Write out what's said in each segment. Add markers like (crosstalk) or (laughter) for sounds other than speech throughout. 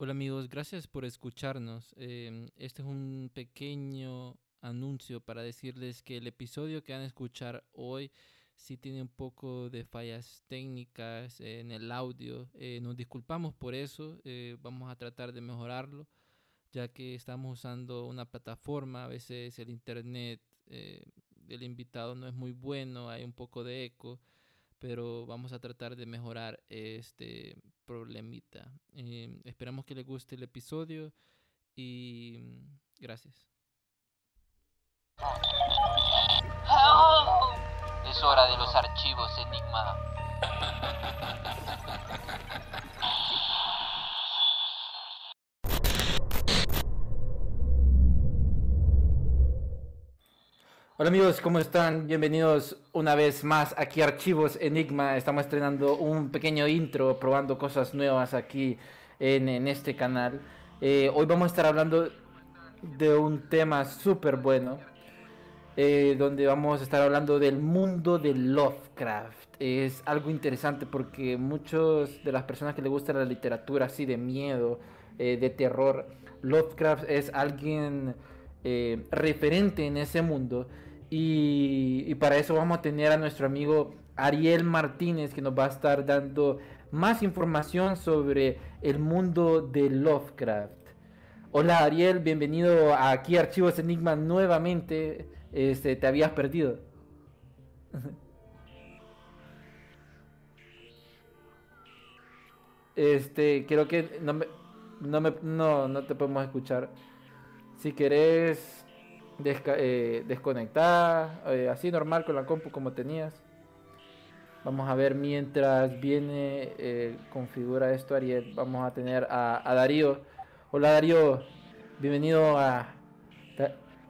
Hola amigos, gracias por escucharnos. Em, este es un pequeño anuncio para decirles que el episodio que van a escuchar hoy sí tiene un poco de fallas técnicas en el audio. Eh, nos disculpamos por eso, eh, vamos a tratar de mejorarlo, ya que estamos usando una plataforma, a veces el internet eh, del invitado no es muy bueno, hay un poco de eco pero vamos a tratar de mejorar este problemita. Eh, esperamos que les guste el episodio y mm, gracias. Es hora de los archivos Enigma. (laughs) Hola amigos, ¿cómo están? Bienvenidos una vez más aquí a Archivos Enigma. Estamos estrenando un pequeño intro, probando cosas nuevas aquí en, este canal. Eh, hoy vamos a estar hablando de un tema súper bueno, eh, donde vamos a estar hablando del mundo de Lovecraft. Es algo interesante porque muchos de las personas que les gusta la literatura así de miedo, eh, de terror, Lovecraft es alguien referente en ese mundo y, para eso vamos a tener a nuestro amigo Ariel Martínez que nos va a estar dando más información sobre el mundo de Lovecraft. Hola Ariel, bienvenido aquí a Archivos Enigma nuevamente. Este, te habías perdido. Este, creo que no no, me, no, no te podemos escuchar. Si querés eh, desconectada, eh, así normal con la compu como tenías. Vamos a ver mientras viene, eh, configura esto Ariel. Vamos a tener a, Darío. Hola Darío, bienvenido a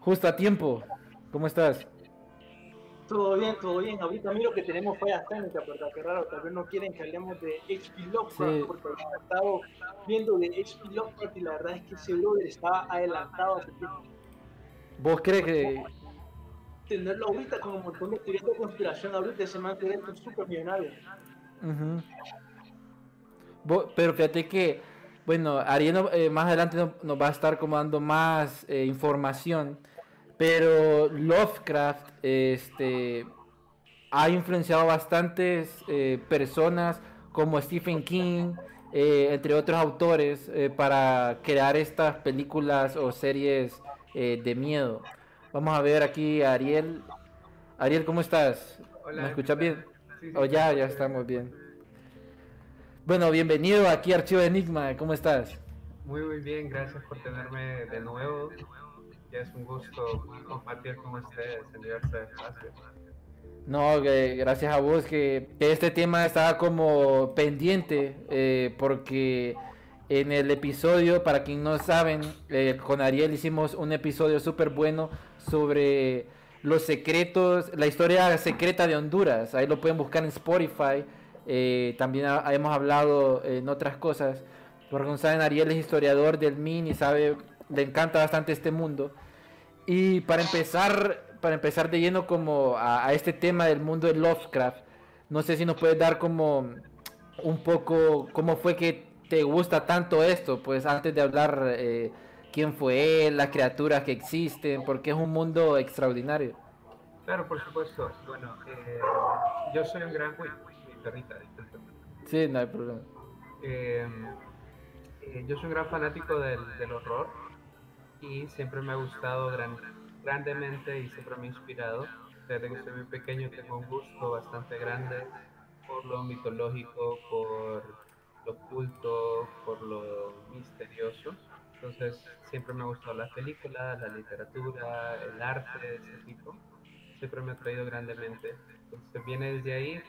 justo a tiempo. ¿Cómo estás? Todo bien, todo bien. Ahorita miro que tenemos fallas técnicas, pero qué raro, tal vez no quieren que hablemos de HP Lovecraft, porque he estado viendo de HP Lovecraft y la verdad es que ese brother estaba adelantado a su tiempo. ¿Vos crees que.? Tenerlo ahorita como un montón de teorías de conspiración ahorita se me un súper millonario. Pero fíjate que, bueno, Ariel eh, más adelante nos, va a estar como dando más eh, información, pero Lovecraft este, ha influenciado bastantes eh, personas como Stephen King, entre otros autores, para crear estas películas o series eh, de miedo. Vamos a ver aquí a Ariel. Ariel, ¿cómo estás? ¿Me escuchas bien? oh, ya, ya estamos bien. Bueno, bienvenido aquí a Archivo Enigma. ¿Cómo estás? Muy, muy bien. Gracias por tenerme de nuevo. Ya es un gusto compartir con ustedes en diversos espacios. No, gracias a vos que, este tema estaba como pendiente eh, porque en el episodio, para quien no saben, eh, con Ariel hicimos un episodio súper bueno sobre los secretos, la historia secreta de Honduras. Ahí lo pueden buscar en Spotify. Eh, también hemos hablado en otras cosas. Porque como saben, Ariel es historiador del MIN y sabe, le encanta bastante este mundo. Y para empezar, para empezar de lleno como a, este tema del mundo de Lovecraft, no sé si nos puedes dar como un poco cómo fue que te gusta tanto esto? Pues antes de hablar eh, quién fue él, las criaturas que existen, porque es un mundo extraordinario. Claro, por supuesto. Bueno, eh, yo soy un gran... Uy, perrita, Sí, no hay problema. Em, eh, yo soy un gran fanático del, del, horror y siempre me ha gustado gran, grandemente y siempre me ha inspirado. Desde que soy muy pequeño tengo un gusto bastante grande por lo mitológico, por oculto, por lo misterioso. Entonces siempre me ha gustado las películas, la literatura, el arte de ese tipo. Siempre me ha traído grandemente. Entonces viene desde ahí.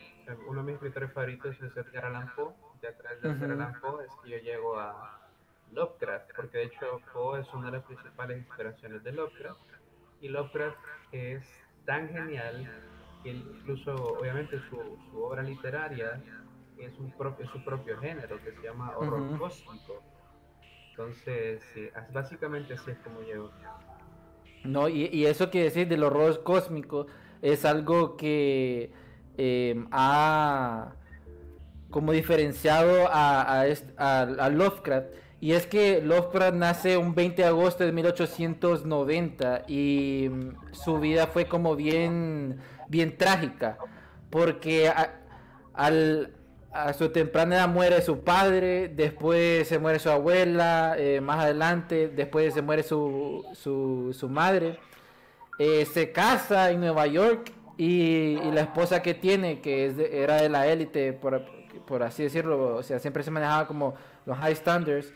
Uno de mis escritores favoritos es Edgar Allan Poe. Y a través de Edgar Allan Poe es que yo llego a Lovecraft, porque de hecho Poe es una de las principales inspiraciones de Lovecraft, y Lovecraft es tan genial que incluso, obviamente, su, su obra literaria es, un propio, su propio género, que se llama horror cósmico. Entonces, básicamente así es como llego. No, y, y, eso que decir del horror cósmico es algo que eh, ha como diferenciado a, a, Lovecraft. Y es que Lovecraft nace un 20 de agosto de 1890 y mm, su vida fue como bien, bien trágica. Porque al, a su temprana edad muere su padre, después se muere su abuela, eh, más adelante, después se muere su, su, su madre. Eh, se casa en Nueva York y, la esposa que tiene, que es era de la élite, por, por, así decirlo, o sea, siempre se manejaba como los high standards,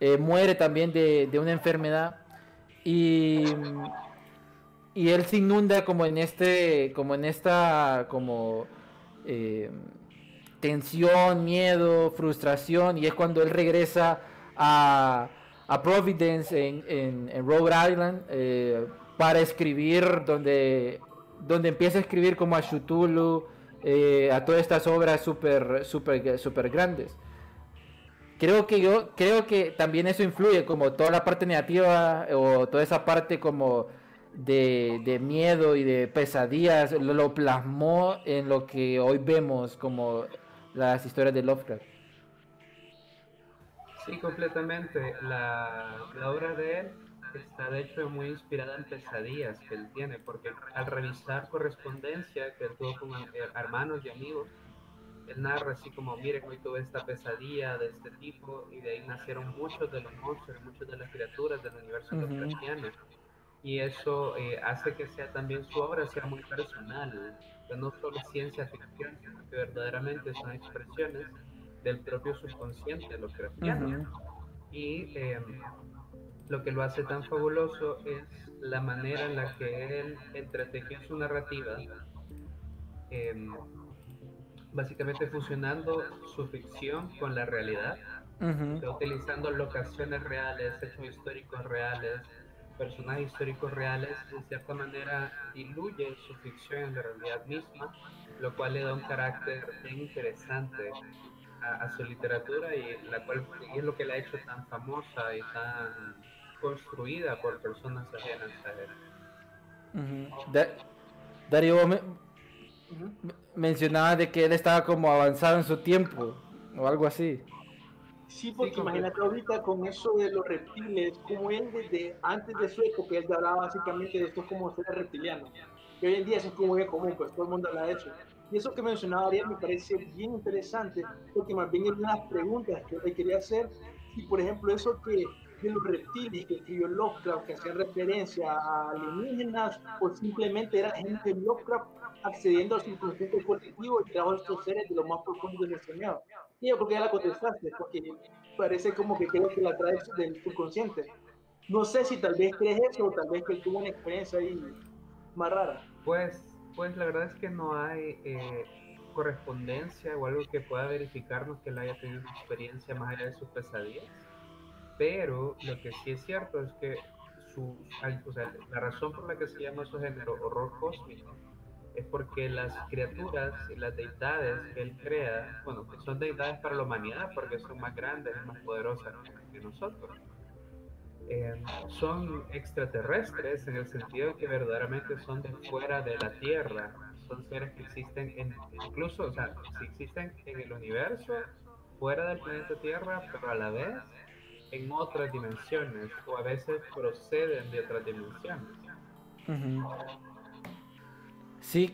eh, muere también de, de, una enfermedad y, y él se inunda como en este, como en esta, como tensión, miedo, frustración, y es cuando él regresa a, a Providence en, en, Rhode Island eh, para escribir, donde, donde empieza a escribir como a Cthulhu, eh, a todas estas obras súper super, super grandes. Creo que yo, creo que también eso influye, como toda la parte negativa o toda esa parte como de, de miedo y de pesadillas, lo plasmó en lo que hoy vemos como las historias de Lovecraft. Sí, completamente. La, obra de él está de hecho muy inspirada en pesadillas que él tiene, porque al revisar correspondencia que él tuvo con eh, hermanos y amigos, él narra así como, miren, hoy tuve esta pesadilla de este tipo, y de ahí nacieron muchos de los monstruos, muchas de las criaturas del universo uh Y eso eh, hace que sea también su obra sea muy personal no solo ciencia ficción, sino que verdaderamente son expresiones del propio subconsciente lo que Y em, lo que lo hace tan fabuloso es la manera en la que él entretejió su narrativa, em, básicamente fusionando su ficción con la realidad, utilizando locaciones reales, hechos históricos reales, personajes históricos reales, de cierta manera diluye su ficción en la realidad misma, lo cual le da un carácter bien interesante a, su literatura y la cual es lo que la ha hecho tan famosa y tan construida por personas ajenas a él. Darío, me, mencionaba de que él estaba como avanzado en su tiempo o algo así. Sí, porque imagínate ahorita con eso de los reptiles, como él desde antes de su época, él hablaba básicamente de esto como ser reptiliano. Y hoy en día eso es como bien común, pues todo el mundo habla de eso. Y eso que mencionaba Ariel me parece bien interesante, porque más bien es una de las preguntas que le quería hacer. Y por ejemplo, eso que de los reptiles que escribió Lovecraft, que hacían referencia a alienígenas, o simplemente era gente Lovecraft accediendo al subconsciente colectivo y trajo estos seres de lo más profundo de nuestro miedo. Y yo creo que ya la contestaste, porque parece como que creo que la traes del subconsciente. No sé si tal vez crees eso o tal vez que tuvo una experiencia ahí más rara. Pues, pues la verdad es que no hay eh, correspondencia o algo que pueda verificarnos que él haya tenido una experiencia más allá de sus pesadillas pero lo que sí es cierto es que su, o sea, la razón por la que se llama su género horror cósmico es porque las criaturas y las deidades que él crea, bueno, que son deidades para la humanidad porque son más grandes más poderosas que nosotros. Eh, son extraterrestres en el sentido de que verdaderamente son de fuera de la Tierra, son seres que existen en, incluso, o sea, si existen en el universo, fuera del planeta Tierra, pero a la vez en otras dimensiones o a veces proceden de otras dimensiones. Sí.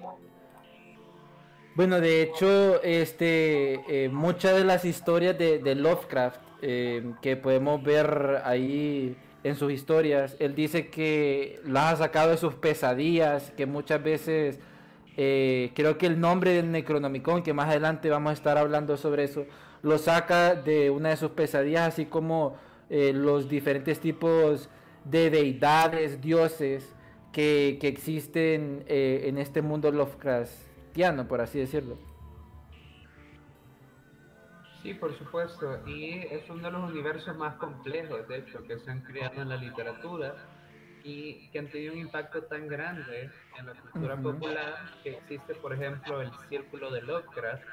Bueno, de hecho, este, eh, muchas de las historias de, Lovecraft eh, que podemos ver ahí en sus historias, él dice que las ha sacado de sus pesadillas, que muchas veces, eh, creo que el nombre del Necronomicon, que más adelante vamos a estar hablando sobre eso, lo saca de una de sus pesadillas, así como eh, los diferentes tipos de deidades, dioses que, que existen eh, en este mundo Lovecraftiano, por así decirlo. Sí, por supuesto, y es uno de los universos más complejos, de hecho, que se han creado en la literatura y que han tenido un impacto tan grande en la cultura popular que existe, por ejemplo, el Círculo de Lovecraft,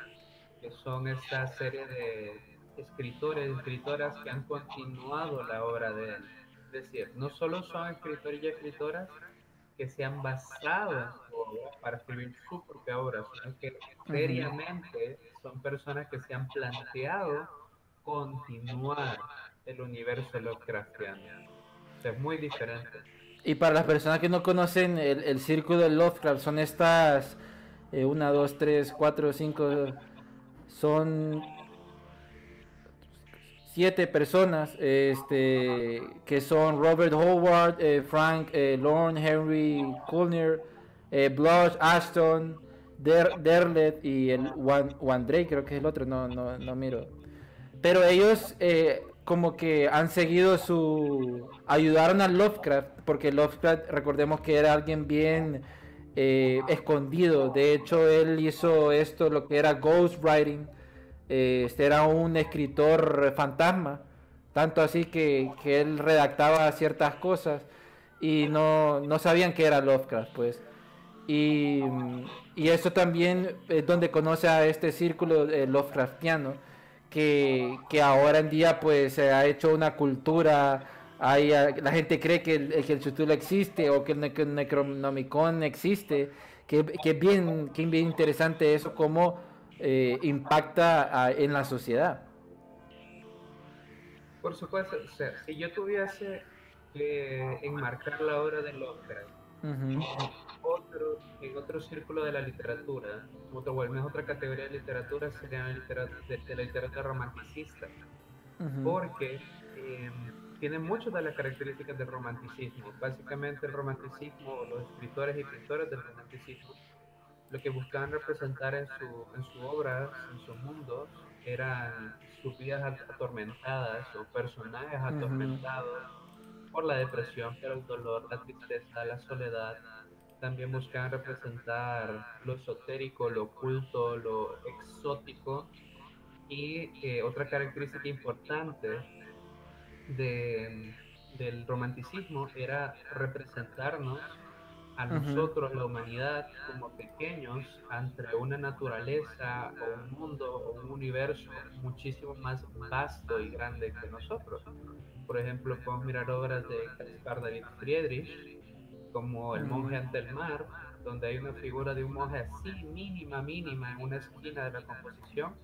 que son esta serie de escritores y escritoras que han continuado la obra de él. Es decir, no solo son escritores y escritoras que se han basado en su obra para escribir su propia obra, sino que seriamente son personas que se han planteado continuar el universo Lovecraftiano. es muy diferente. Y para las personas que no conocen el, círculo de Lovecraft, son estas, eh, una, dos, tres, cuatro, cinco, son siete personas este, que son Robert Howard, eh, Frank eh, Lorne, Henry Kulner, eh, Blush, Ashton, Der, Derlet y el Wandrey, creo que es el otro, no, no, no miro. Pero ellos eh, como que han seguido su... ayudaron a Lovecraft, porque Lovecraft, recordemos que era alguien bien escondido. De hecho, él hizo esto, lo que era ghostwriting. Eh, este era un escritor fantasma. Tanto así que, que él redactaba ciertas cosas y no, no sabían que era Lovecraft, pues. Y, y eso también es donde conoce a este círculo eh, Lovecraftiano que, que, ahora en día pues se ha hecho una cultura, hay, la gente cree que el, que el existe o que el, Necronomicon existe, que, que, bien, que bien interesante eso, cómo eh, impacta en la sociedad. Por supuesto, o sea, si yo tuviese que enmarcar la obra de Lovecraft, otro, en otro círculo de la literatura, otro, bueno, es otra categoría de literatura, sería la literatura, de, la literatura romanticista, porque eh, tiene muchas de las características del romanticismo. Básicamente el romanticismo, los escritores y pintores del romanticismo, lo que buscaban representar en su, en su obra, en sus mundos, eran sus vidas atormentadas o personajes atormentados por la depresión, por el dolor, la tristeza, la soledad, también buscan representar lo esotérico, lo oculto, lo exótico. Y eh, otra característica importante de, del romanticismo era representarnos a nosotros, la humanidad, como pequeños ante una naturaleza o un mundo o un universo muchísimo más vasto y grande que nosotros. Por ejemplo, podemos mirar obras de Caspar David Friedrich, como El monje ante el mar, donde hay una figura de un monje así mínima, mínima en una esquina de la composición,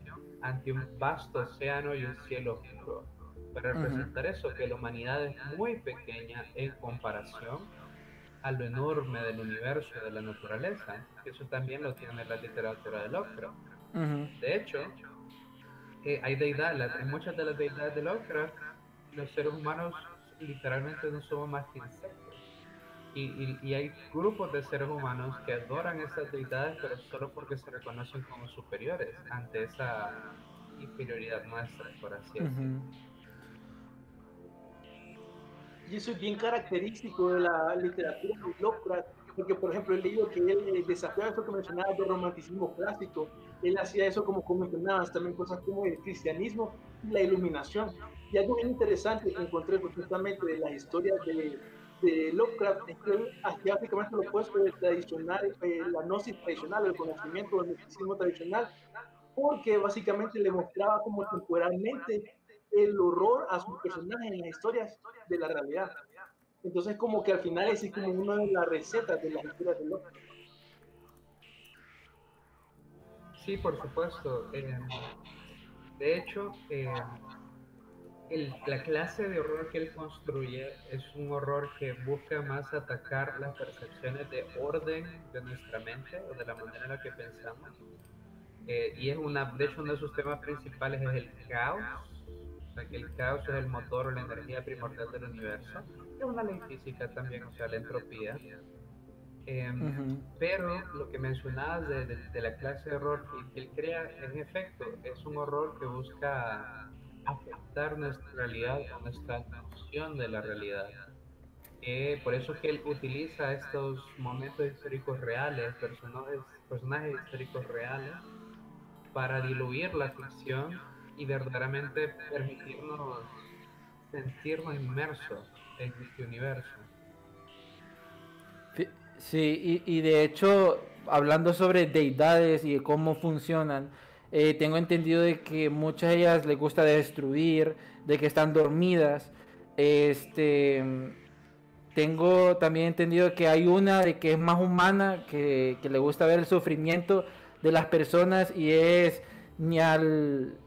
ante un vasto océano y un cielo oscuro. Para representar eso, que la humanidad es muy pequeña en comparación a lo enorme del universo, de la naturaleza, eso también lo tiene la literatura de Lovecraft. De hecho, eh, hay deidades, en muchas de las deidades de Lovecraft, los seres humanos literalmente no somos más que insectos y, hay grupos de seres humanos que adoran esas deidades, pero solo porque se reconocen como superiores ante esa inferioridad nuestra, por así decirlo. Y eso es bien característico de la literatura de Lovecraft, porque por ejemplo he leído que él desafiaba eso que mencionabas del romanticismo clásico, él hacía eso como, mencionabas, también cosas como el cristianismo y la iluminación. Y algo bien interesante que encontré justamente de las historias de de Lovecraft aquí básicamente lo opuesto del tradicional, eh, la gnosis tradicional, el conocimiento del misticismo tradicional, porque básicamente le mostraba como temporalmente el horror a sus personajes en las historias de la realidad. Entonces como que al final es como una de las recetas de las historias de Lovecraft. Sí, por supuesto. Eh, de hecho, eh, la clase de horror que él construye es un horror que busca más atacar las percepciones de orden de nuestra mente o de la manera en la que pensamos. Eh, y es una, de hecho, uno de sus temas principales es el caos. Sea, que el caos es el motor o la energía primordial del universo. Es una ley física también, o sea, la entropía. Em, pero lo que mencionabas de, de, la clase de horror que él crea, en efecto, es un horror que busca afectar nuestra realidad o nuestra noción de la realidad. Eh, por eso que él utiliza estos momentos históricos reales, personajes, personajes históricos reales, para diluir la ficción y verdaderamente permitirnos sentirnos inmersos en este universo. Sí, y, de hecho, hablando sobre deidades y cómo funcionan, eh, tengo entendido de que muchas de ellas les gusta destruir, de que están dormidas. Este, tengo también entendido que hay una de que es más humana, que, que le gusta ver el sufrimiento de las personas y es Nial,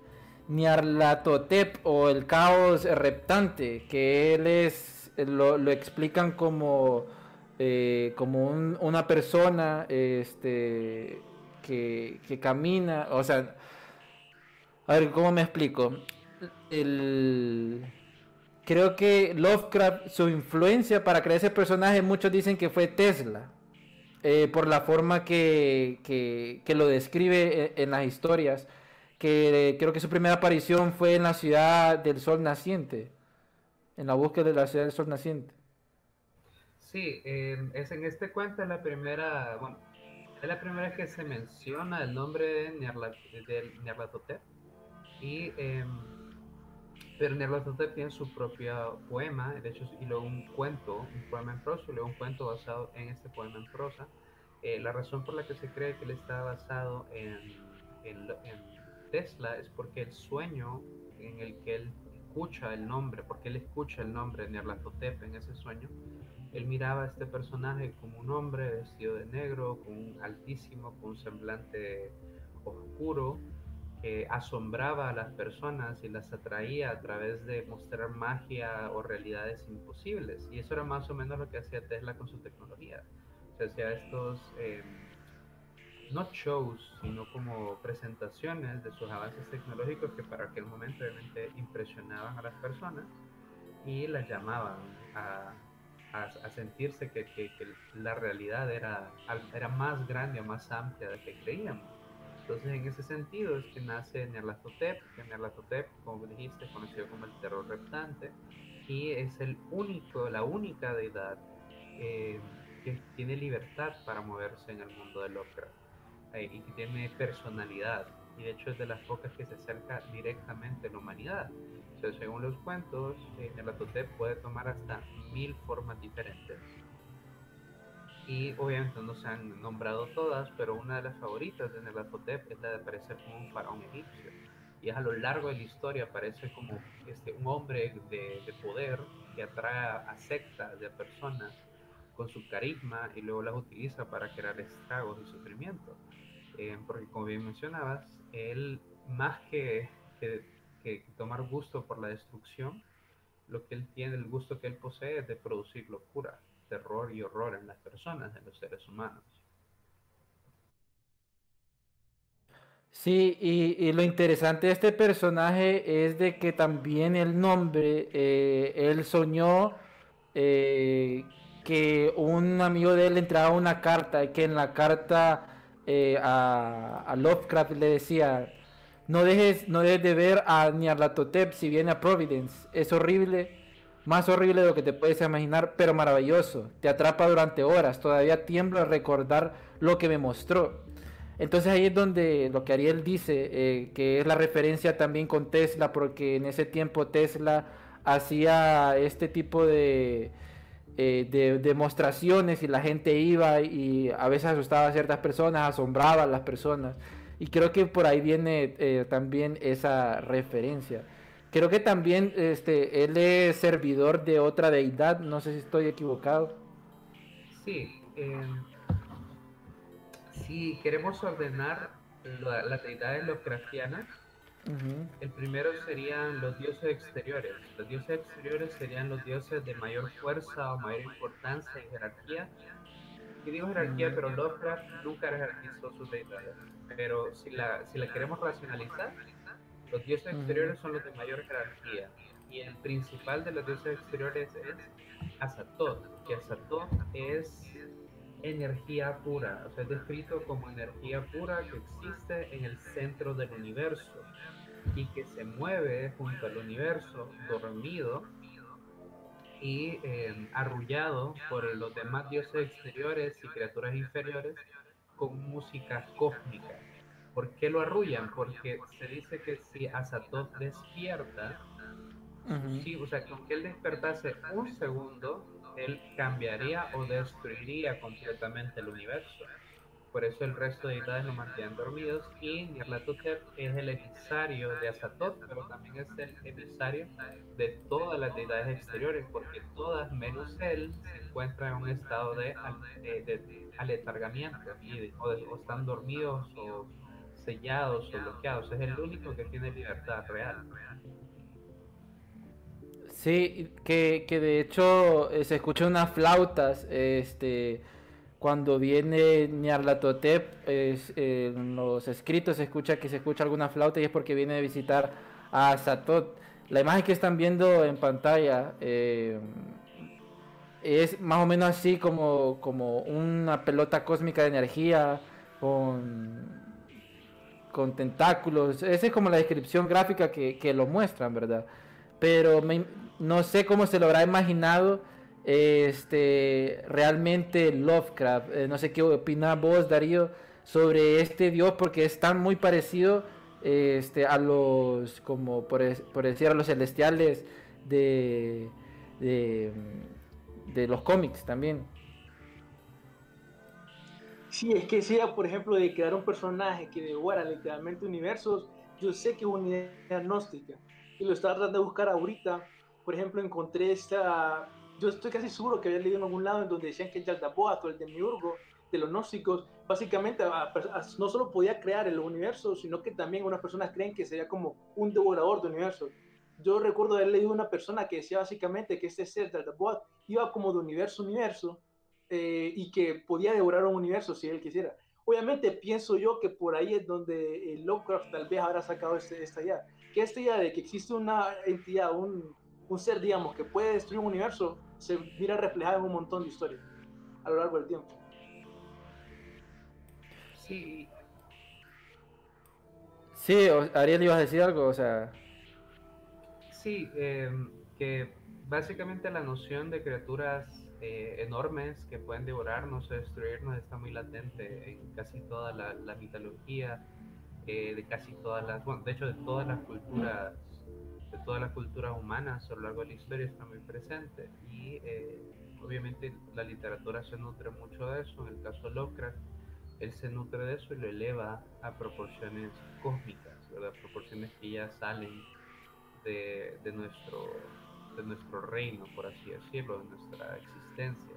Niarlatotep o el caos reptante, que él es, lo, lo explican como eh, como una persona este, que, camina, o sea, a ver, ¿cómo me explico? Creo que Lovecraft, su influencia para crear ese personaje, muchos dicen que fue Tesla, eh, por la forma que, que, lo describe en, las historias, que creo que su primera aparición fue en la ciudad del sol naciente, en la búsqueda de la ciudad del sol naciente. Sí, em, es en este cuento la primera, bueno, es la primera vez que se menciona el nombre de Nyarlathotep y eh, pero Nyarlathotep tiene su propio poema, de hecho, y luego un cuento, un poema en prosa, y luego un cuento basado en este poema en prosa. Eh, la razón por la que se cree que él está basado en, en, Tesla es porque el sueño en el que él escucha el nombre, porque él escucha el nombre de Nyarlathotep en ese sueño, él miraba a este personaje como un hombre vestido de negro, con un altísimo, con un semblante oscuro, que asombraba a las personas y las atraía a través de mostrar magia o realidades imposibles. Y eso era más o menos lo que hacía Tesla con su tecnología. O hacía estos, em, no shows, sino como presentaciones de sus avances tecnológicos que para aquel momento obviamente impresionaban a las personas y las llamaban a a, sentirse que, que, la realidad era, era más grande o más amplia de que creíamos. Entonces, en ese sentido es que nace Nerlatotep, que Nerlatotep, como dijiste, conocido como el terror reptante, y es el único, la única deidad eh, que tiene libertad para moverse en el mundo de Lovecraft eh, y que tiene personalidad y de hecho es de las pocas que se acerca directamente a la humanidad. O sea, según los cuentos, eh, el Atotep puede tomar hasta mil formas diferentes. Y obviamente no se han nombrado todas, pero una de las favoritas de Nelatotep es la de aparecer como un faraón egipcio. Y es a lo largo de la historia aparece como este, un hombre de, de poder que atrae a sectas de personas con su carisma y luego las utiliza para crear estragos y sufrimiento. Eh, porque como bien mencionabas, él más que, que, tomar gusto por la destrucción, lo que él tiene, el gusto que él posee es de producir locura, terror y horror en las personas, en los seres humanos. Sí, y, lo interesante de este personaje es de que también el nombre, eh, él soñó eh, que un amigo de él entraba una carta y que en la carta eh, a, Lovecraft le decía, no dejes, no dejes de ver a Nyarlathotep si viene a Providence. Es horrible, más horrible de lo que te puedes imaginar, pero maravilloso. Te atrapa durante horas, todavía tiemblo al recordar lo que me mostró. Entonces ahí es donde lo que Ariel dice, eh, que es la referencia también con Tesla, porque en ese tiempo Tesla hacía este tipo de eh, de demostraciones y la gente iba y a veces asustaba a ciertas personas, asombraba a las personas. Y creo que por ahí viene eh, también esa referencia. Creo que también este, él es servidor de otra deidad, no sé si estoy equivocado. Sí, em, si queremos ordenar la, las deidades el primero serían los dioses exteriores. Los dioses exteriores serían los dioses de mayor fuerza o mayor importancia y jerarquía. Y digo jerarquía, pero Lovecraft nunca jerarquizó sus deidades. Pero si la, si la queremos racionalizar, los dioses exteriores son los de mayor jerarquía. Y el principal de los dioses exteriores es Azatoth, que Azatoth es energía pura, o sea, es descrito como energía pura que existe en el centro del universo y que se mueve junto al universo dormido y em, arrullado por los demás dioses exteriores y criaturas inferiores con música cósmica. ¿Por qué lo arrullan? Porque se dice que si Azatoth despierta, sí, o sea, con que él despertase un segundo, él cambiaría o destruiría completamente el universo. Por eso el resto de deidades lo mantienen dormidos y Nyarlathotep es el emisario de Azatoth, pero también es el emisario de todas las deidades exteriores, porque todas menos él se encuentran en un estado de, de, aletargamiento o, están dormidos o sellados o bloqueados. Es el único que tiene libertad real. Sí, que, que de hecho eh, se escuchan unas flautas, este cuando viene Nyarlathotep, en los escritos se escucha que se escucha alguna flauta y es porque viene a visitar a Satot. La imagen que están viendo en pantalla eh, es más o menos así como, como una pelota cósmica de energía con, con tentáculos. Esa es como la descripción gráfica que, que lo muestran, ¿verdad? Pero no sé cómo se lo habrá imaginado este, realmente Lovecraft. Eh, no sé qué opina vos, Darío, sobre este dios, porque es tan muy parecido este, a los, como por, decir, a los celestiales de, de, los cómics también. Sí, es que sea, por ejemplo, de crear un personaje que devora literalmente universos, yo sé que es una idea gnóstica. Y lo estaba tratando de buscar ahorita. Por ejemplo, encontré esta yo estoy casi seguro que había leído en algún lado en donde decían que el Yaldabaoth o el Demiurgo de los gnósticos, básicamente no solo podía crear el universo, sino que también unas personas creen que sería como un devorador de universo. Yo recuerdo haber leído una persona que decía básicamente que este ser Yaldabaoth iba como de universo a universo eh, y que podía devorar un universo si él quisiera. Obviamente pienso yo que por ahí es donde Lovecraft tal vez habrá sacado este, esta idea, que esta idea de que existe una entidad, un, un ser, digamos, que puede destruir un universo, se mira reflejado en un montón de historias a lo largo del tiempo. Sí. Sí, Ariel, ibas a decir algo, o sea. Sí, em, que básicamente la noción de criaturas eh, enormes que pueden devorarnos o destruirnos está muy latente en casi toda la, mitología, eh, de casi todas las, bueno, de hecho de todas las culturas de todas las culturas humanas a lo largo de la historia está muy presente y eh, obviamente la literatura se nutre mucho de eso, en el caso de Lovecraft, él se nutre de eso y lo eleva a proporciones cósmicas, ¿verdad? proporciones que ya salen de, de, nuestro, de nuestro reino, por así decirlo, de nuestra existencia.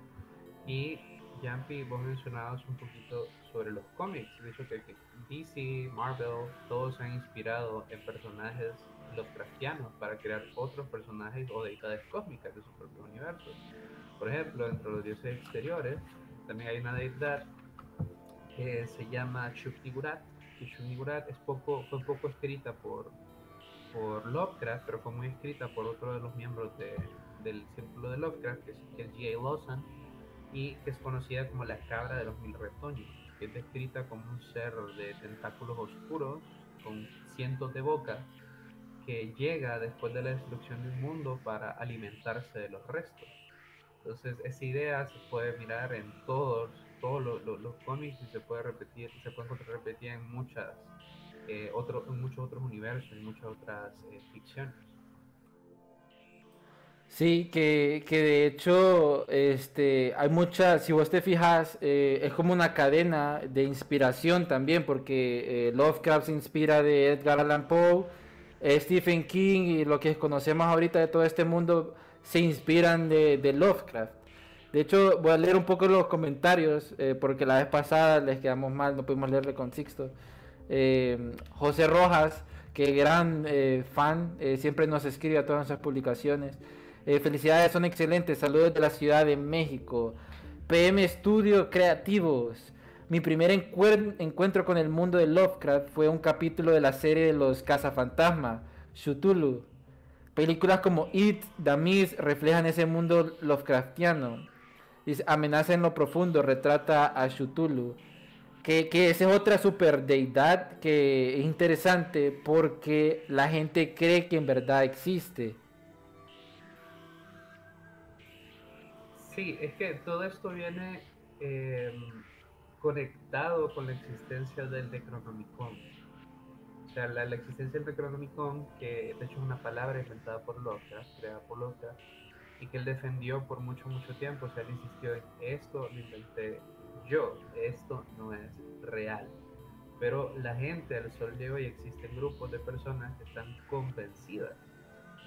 Y Jampi, vos mencionabas un poquito sobre los cómics, de hecho que, que DC, Marvel, todos se han inspirado en personajes Lovecraftianos para crear otros personajes o deidades cósmicas de su propio universo. Por ejemplo, dentro de los dioses exteriores, también hay una deidad que se llama Shub-Niggurath. Y Shub-Niggurath es poco, fue poco escrita por, por Lovecraft, pero fue muy escrita por otro de los miembros del círculo de Lovecraft, que es, el G.A. Lawson, y que es conocida como la cabra de los mil retoños, que es descrita como un ser de tentáculos oscuros con cientos de bocas que llega después de la destrucción del mundo para alimentarse de los restos. Entonces esa idea se puede mirar en todos, todos los, cómics y se puede repetir, se puede repetir en muchas, eh, en muchos otros universos, en muchas otras eh, ficciones. Sí, que, que, de hecho este, hay muchas, si vos te fijas, eh, es como una cadena de inspiración también, porque Lovecraft se inspira de Edgar Allan Poe, Stephen King y lo que conocemos ahorita de todo este mundo se inspiran de, Lovecraft. De hecho, voy a leer un poco los comentarios, eh, porque la vez pasada les quedamos mal, no pudimos leerle con Sixto. Eh, José Rojas, que gran eh, fan, siempre nos escribe a todas nuestras publicaciones. felicidades, son excelentes. Saludos de la Ciudad de México. PM Studio Creativos. Mi primer encuentro con el mundo de Lovecraft fue un capítulo de la serie de los cazafantasmas, Cthulhu. Películas como It, The Mist reflejan ese mundo Lovecraftiano. Dice, amenaza en lo profundo, retrata a Cthulhu. Que, esa es otra super deidad que es interesante porque la gente cree que en verdad existe. Sí, es que todo esto viene... Em, conectado con la existencia del Necronomicon. O sea, la, existencia del Necronomicon, que de hecho es una palabra inventada por Lovecraft, creada por Lovecraft, y que él defendió por mucho, mucho tiempo. O sea, él insistió en esto lo inventé yo, esto no es real. Pero la gente al sol de hoy existen grupos de personas que están convencidas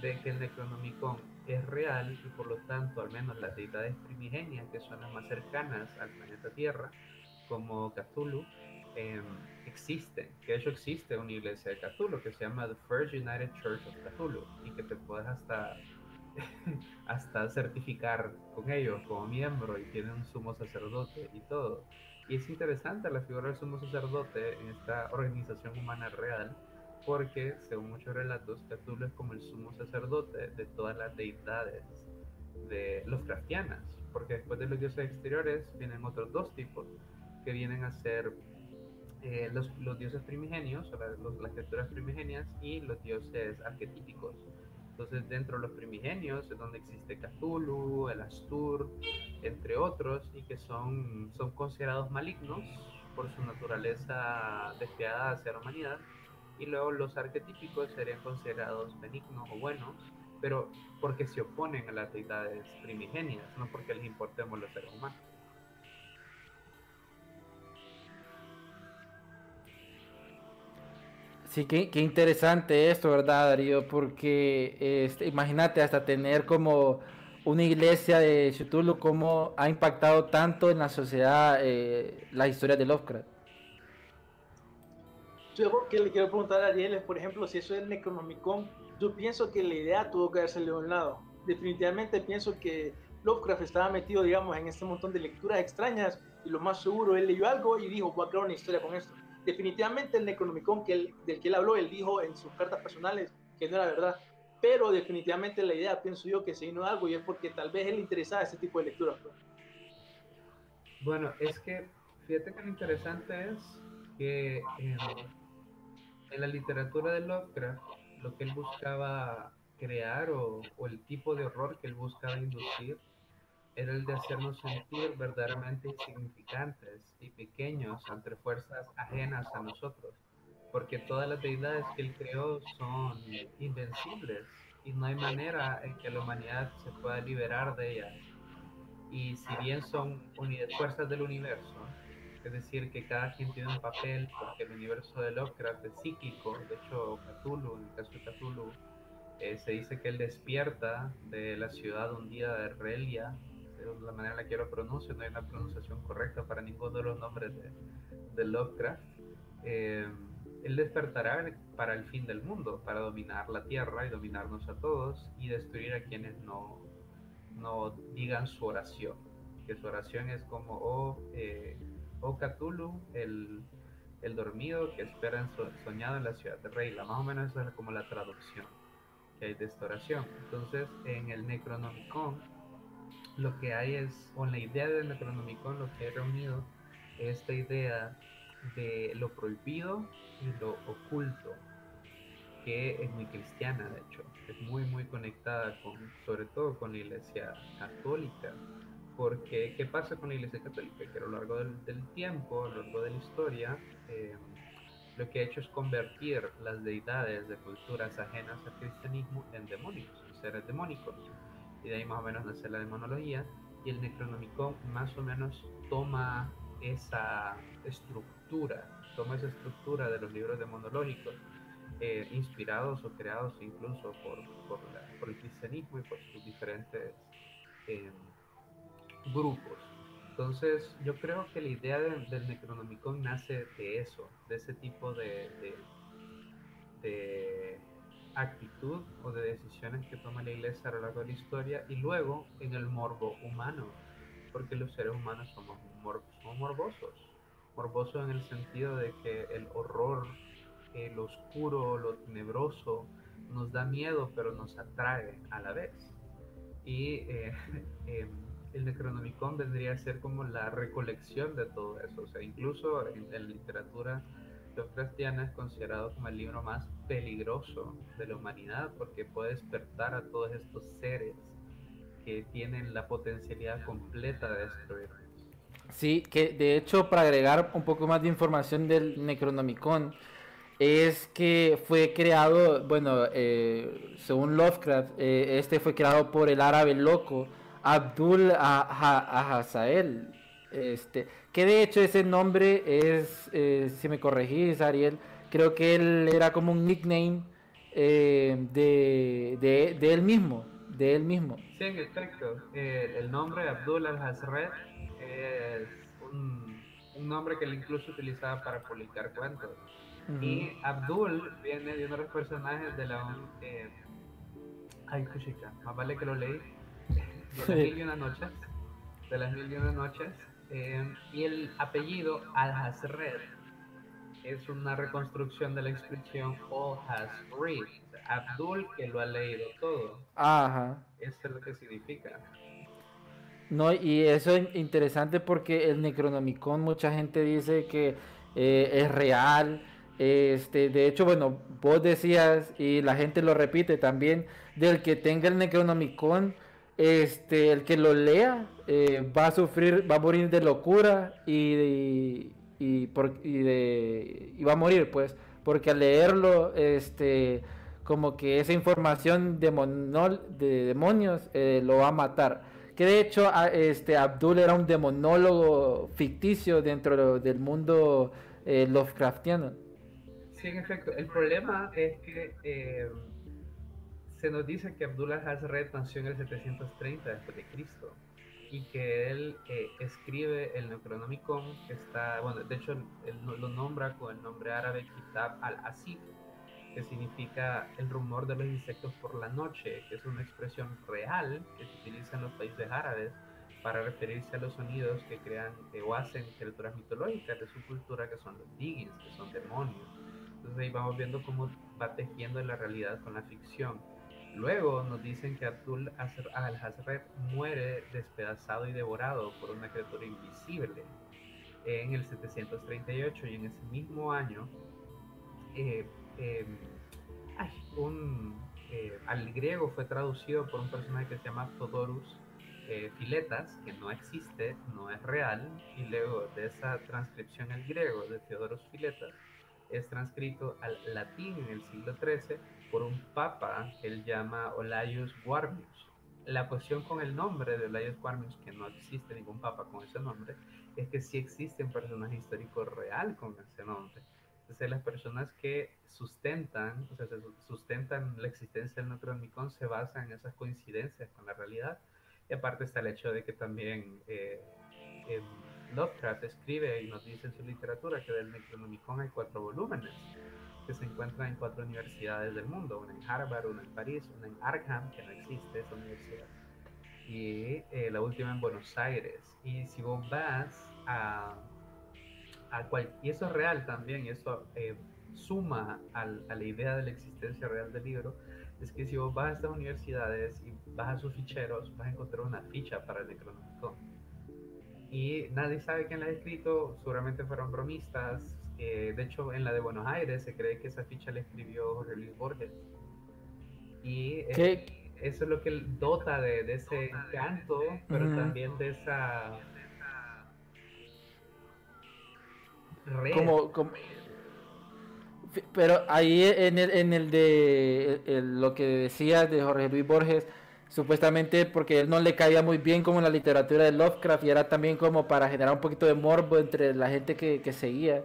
de que el Necronomicon es real y por lo tanto al menos las deidades primigenias que son las más cercanas al planeta Tierra, como Cthulhu, em, existen. Que de hecho existe una iglesia de Cthulhu que se llama The First United Church of Cthulhu y que te puedes hasta, (laughs) hasta certificar con ellos como miembro y tienen un sumo sacerdote y todo. Y es interesante la figura del sumo sacerdote en esta organización humana real, porque según muchos relatos, Cthulhu es como el sumo sacerdote de todas las deidades de los craftianas, porque después de los dioses exteriores vienen otros dos tipos, que vienen a ser eh, los, los, dioses primigenios, o las criaturas primigenias, y los dioses arquetípicos. Entonces, dentro de los primigenios es donde existe Cthulhu, el Astur, entre otros, y que son, son considerados malignos por su naturaleza despiadada hacia la humanidad. Y luego los arquetípicos serían considerados benignos o buenos, pero porque se oponen a las deidades primigenias, no porque les importemos los seres humanos. Sí, qué, interesante esto, ¿verdad, Darío? Porque este, imagínate hasta tener como una iglesia de Cthulhu, cómo ha impactado tanto en la sociedad eh, la historia de Lovecraft. Yo que le quiero preguntar a Ariel es, por ejemplo, si eso es el Necronomicon, yo pienso que la idea tuvo que haberse de un lado. Definitivamente pienso que Lovecraft estaba metido, digamos, en este montón de lecturas extrañas y lo más seguro, él leyó algo y dijo, voy a crear una historia con esto definitivamente el Necronomicon que del que él habló, él dijo en sus cartas personales que no era verdad, pero definitivamente la idea, pienso yo, que se vino algo y es porque tal vez él interesaba ese tipo de lectura. Pues. Bueno, es que fíjate que lo interesante es que en, en la literatura de Lovecraft, lo que él buscaba crear o, o el tipo de horror que él buscaba inducir era el de hacernos sentir verdaderamente insignificantes y pequeños ante fuerzas ajenas a nosotros, porque todas las deidades que él creó son invencibles y no hay manera en que la humanidad se pueda liberar de ellas. Y si bien son fuerzas del universo, es decir, que cada quien tiene un papel, porque el universo de Lovecraft es psíquico, de hecho Cthulhu, en el caso de Cthulhu, eh, se dice que él despierta de la ciudad hundida de Relia la manera en la que lo pronuncio, no hay una pronunciación correcta para ninguno de los nombres de, de Lovecraft. Eh, él despertará para el fin del mundo, para dominar la tierra y dominarnos a todos y destruir a quienes no, no digan su oración. Que su oración es como, oh, eh, oh Cthulhu, el, el dormido que espera en soñado en la ciudad de Reila. Más o menos esa es como la traducción que hay de esta oración. Entonces, en el Necronomicon, lo que hay es, con la idea del Necronomicon, lo que he reunido es esta idea de lo prohibido y lo oculto, que es muy cristiana, de hecho, es muy, muy conectada con, sobre todo con la iglesia católica. Porque, ¿qué pasa con la iglesia católica? Que a lo largo del, tiempo, a lo largo de la historia, eh, lo que ha hecho es convertir las deidades de culturas ajenas al cristianismo en demonios, en seres demónicos y de ahí más o menos nace la demonología, y el Necronomicon más o menos toma esa estructura, toma esa estructura de los libros demonológicos, eh, inspirados o creados incluso por, por, el cristianismo y por sus diferentes eh, grupos. Entonces, yo creo que la idea del Necronomicon nace de eso, de ese tipo de, de actitud o de decisiones que toma la iglesia a lo largo de la historia y luego en el morbo humano, porque los seres humanos somos, morbosos, morbosos en el sentido de que el horror, lo oscuro, lo tenebroso nos da miedo pero nos atrae a la vez. Y eh, (laughs) em, el Necronomicon vendría a ser como la recolección de todo eso, o sea, incluso en, en literatura Cristiana es considerado como el libro más peligroso de la humanidad porque puede despertar a todos estos seres que tienen la potencialidad completa de destruirnos. Sí, que de hecho para agregar un poco más de información del Necronomicon, es que fue creado, bueno, eh, según Lovecraft, eh, este fue creado por el árabe loco Abdul Ahazael. Este, que de hecho ese nombre es, eh, si me corregís, Ariel, creo que él era como un nickname de, de, él mismo, de él mismo. Sí, en efecto, el nombre Abdul Al-Hazred es un, un nombre que él incluso utilizaba para publicar cuentos. Y Abdul viene de uno de los personajes de la. Eh, ay, chica, más vale que lo leí. De las mil y una noches. De las mil y una noches. Eh, y el apellido Al-Hazred es una reconstrucción de la expresión All Has Read. Abdul que lo ha leído todo. Ajá. Eso es lo que significa. No, y eso es interesante porque el Necronomicon, mucha gente dice que eh, es real, este, de hecho, bueno, vos decías, y la gente lo repite también, del que tenga el Necronomicon, este, el que lo lea eh, va a sufrir, va a morir de locura y, y, por, y, de, y va a morir, pues, porque al leerlo, este, como que esa información de, de demonios eh, lo va a matar. Que de hecho, este, Abdul era un demonólogo ficticio dentro del mundo eh, Lovecraftiano. Sí, en efecto. El problema es que eh, se nos dice que Abdullah Hazred nació en el 730 después de Cristo y que él eh, escribe el Necronomicon que está, bueno, de hecho él lo nombra con el nombre árabe Kitab al-Asif, que significa el rumor de los insectos por la noche, que es una expresión real que se utiliza en los países árabes para referirse a los sonidos que crean eh, o hacen criaturas mitológicas de su cultura, que son los digis, que son demonios. Entonces ahí vamos viendo cómo va tejiendo la realidad con la ficción. Luego nos dicen que Abdul al-Hazred muere despedazado y devorado por una criatura invisible en el 738 y en ese mismo año eh, em, un, eh, al griego fue traducido por un personaje que se llama Todorus eh, Filetas, que no existe, no es real, y luego de esa transcripción al griego de Teodorus Filetas, es transcrito al latín en el siglo XIII por un papa que él llama Olaius Guarmius. La cuestión con el nombre de Olaius Guarmius, que no existe ningún papa con ese nombre, es que sí existe un personaje histórico real con ese nombre. Entonces las personas que sustentan, o sea, sustentan la existencia del Necronomicon se basan en esas coincidencias con la realidad. Y aparte está el hecho de que también eh, Lovecraft escribe y nos dice en su literatura que del Necronomicon hay cuatro volúmenes que se encuentran en cuatro universidades del mundo, una en Harvard, una en París, una en Arkham, que no existe esa universidad, y eh, la última en Buenos Aires. Y si vos vas a, a cual, y eso es real también, eso eh, suma a la idea de la existencia real del libro, es que si vos vas a estas universidades y vas a sus ficheros, vas a encontrar una ficha para el Necronomicon y nadie sabe quién la ha escrito, seguramente fueron bromistas. de hecho, en la de Buenos Aires se cree que esa ficha la escribió Jorge Luis Borges. Y eh, eso es lo que dota de, de ese canto, pero también de esa... Red. Como, Pero ahí en el, en el de lo que decía de Jorge Luis Borges, supuestamente porque él no le caía muy bien como la literatura de Lovecraft y era también como para generar un poquito de morbo entre la gente que, seguía.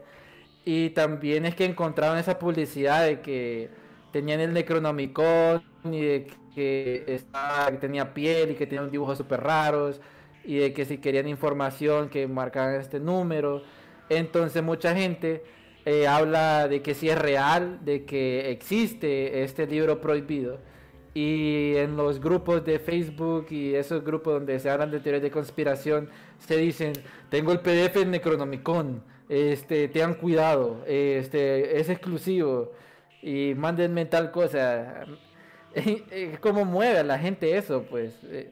Y también es que encontraron esa publicidad de que tenían el Necronomicon y de que, estaba, que tenía piel y que tenía dibujos súper raros y de que si querían información que marcaban este número. Entonces mucha gente eh, habla de que si es real, de que existe este libro prohibido y en los grupos de Facebook y esos grupos donde se hablan de teorías de conspiración, se dicen, tengo el PDF en Necronomicon, este, tengan cuidado, este, es exclusivo y mándenme tal cosa. (laughs) ¿Cómo mueve a la gente eso? Pues, eh,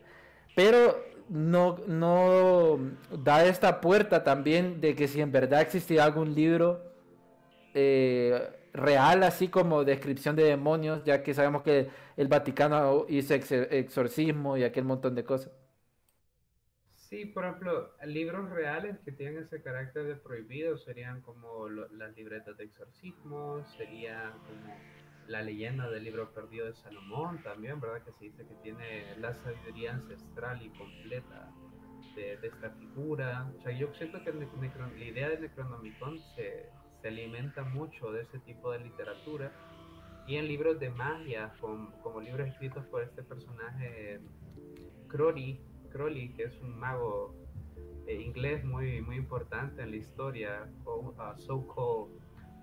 pero no, no da esta puerta también de que si en verdad existía algún libro, eh, real, así como descripción de demonios, ya que sabemos que el Vaticano hizo exorcismo y aquel montón de cosas. Sí, por ejemplo, libros reales que tienen ese carácter de prohibido serían como las libretas de exorcismo, serían como la leyenda del libro perdido de Salomón también, ¿verdad? Que se dice que tiene la sabiduría ancestral y completa de, esta figura. O sea, yo siento que la idea de Necronomicon se, se, alimenta mucho de ese tipo de literatura y en libros de magia, como, libros escritos por este personaje Crowley, Crowley que es un mago eh, inglés muy, muy importante en la historia, o uh, so-called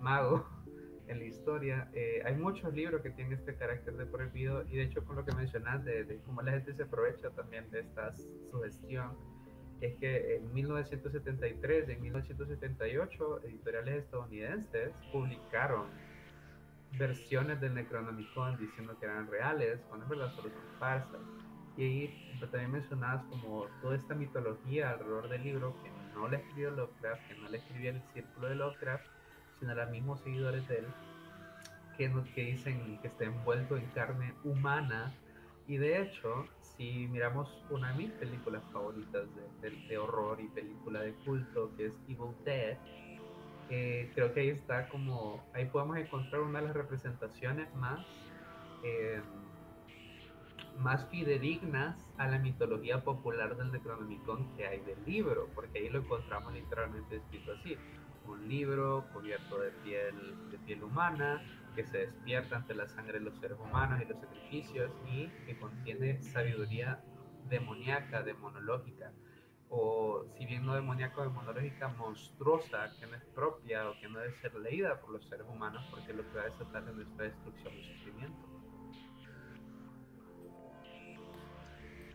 mago (laughs) en la historia. Eh, hay muchos libros que tienen este carácter de prohibido y de hecho con lo que mencionas de, de cómo la gente se aprovecha también de esta sugestión, es que en 1973 y en 1978 editoriales estadounidenses publicaron versiones del Necronomicon diciendo que eran reales, cuando en verdad solo son falsas. Y ahí también mencionabas como toda esta mitología alrededor del libro que no le escribió Lovecraft, que no le escribió el círculo de Lovecraft, sino a los mismos seguidores de él, que, que dicen que está envuelto en carne humana. Y de hecho, si miramos una de mis películas favoritas de, de, horror y película de culto, que es Evil Dead, eh, creo que ahí está como, ahí podemos encontrar una de las representaciones más, eh, más fidedignas a la mitología popular del Necronomicon que hay del libro, porque ahí lo encontramos literalmente escrito así un libro cubierto de piel, de piel humana que se despierta ante la sangre de los seres humanos y los sacrificios y que contiene sabiduría demoníaca, demonológica, o si bien no demoníaca demonológica, monstruosa, que no es propia o que no debe ser leída por los seres humanos porque lo que va a desatar es nuestra destrucción y sufrimiento.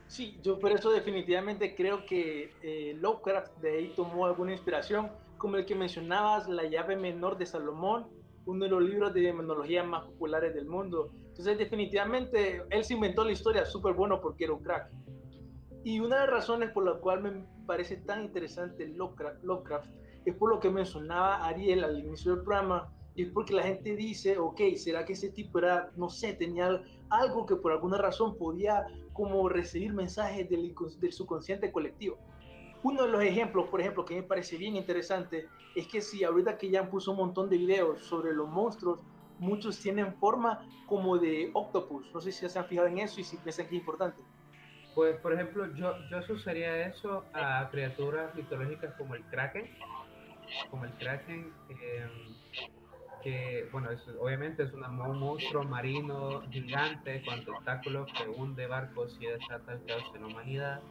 Sí, yo por eso definitivamente creo que eh, Lovecraft de ahí tomó alguna inspiración como el que mencionabas, La llave menor de Salomón, uno de los libros de demonología más populares del mundo. Entonces, definitivamente, él se inventó la historia súper bueno porque era un crack. Y una de las razones por la cual me parece tan interesante Lovecraft, es por lo que mencionaba Ariel al inicio del programa, y es porque la gente dice, ok, ¿será que ese tipo era, no sé, tenía algo que por alguna razón podía como recibir mensajes del, del subconsciente colectivo? Uno de los ejemplos, por ejemplo, que me parece bien interesante, es que si ahorita que ya puso un montón de videos sobre los monstruos, muchos tienen forma como de octopus. No sé si se han fijado en eso y si piensan que es importante. Pues, por ejemplo, yo, yo asociaría eso a criaturas mitológicas como el kraken, como el kraken, em, que, bueno, obviamente es un monstruo marino gigante con tentáculos que hunde barcos y desata el caos en la humanidad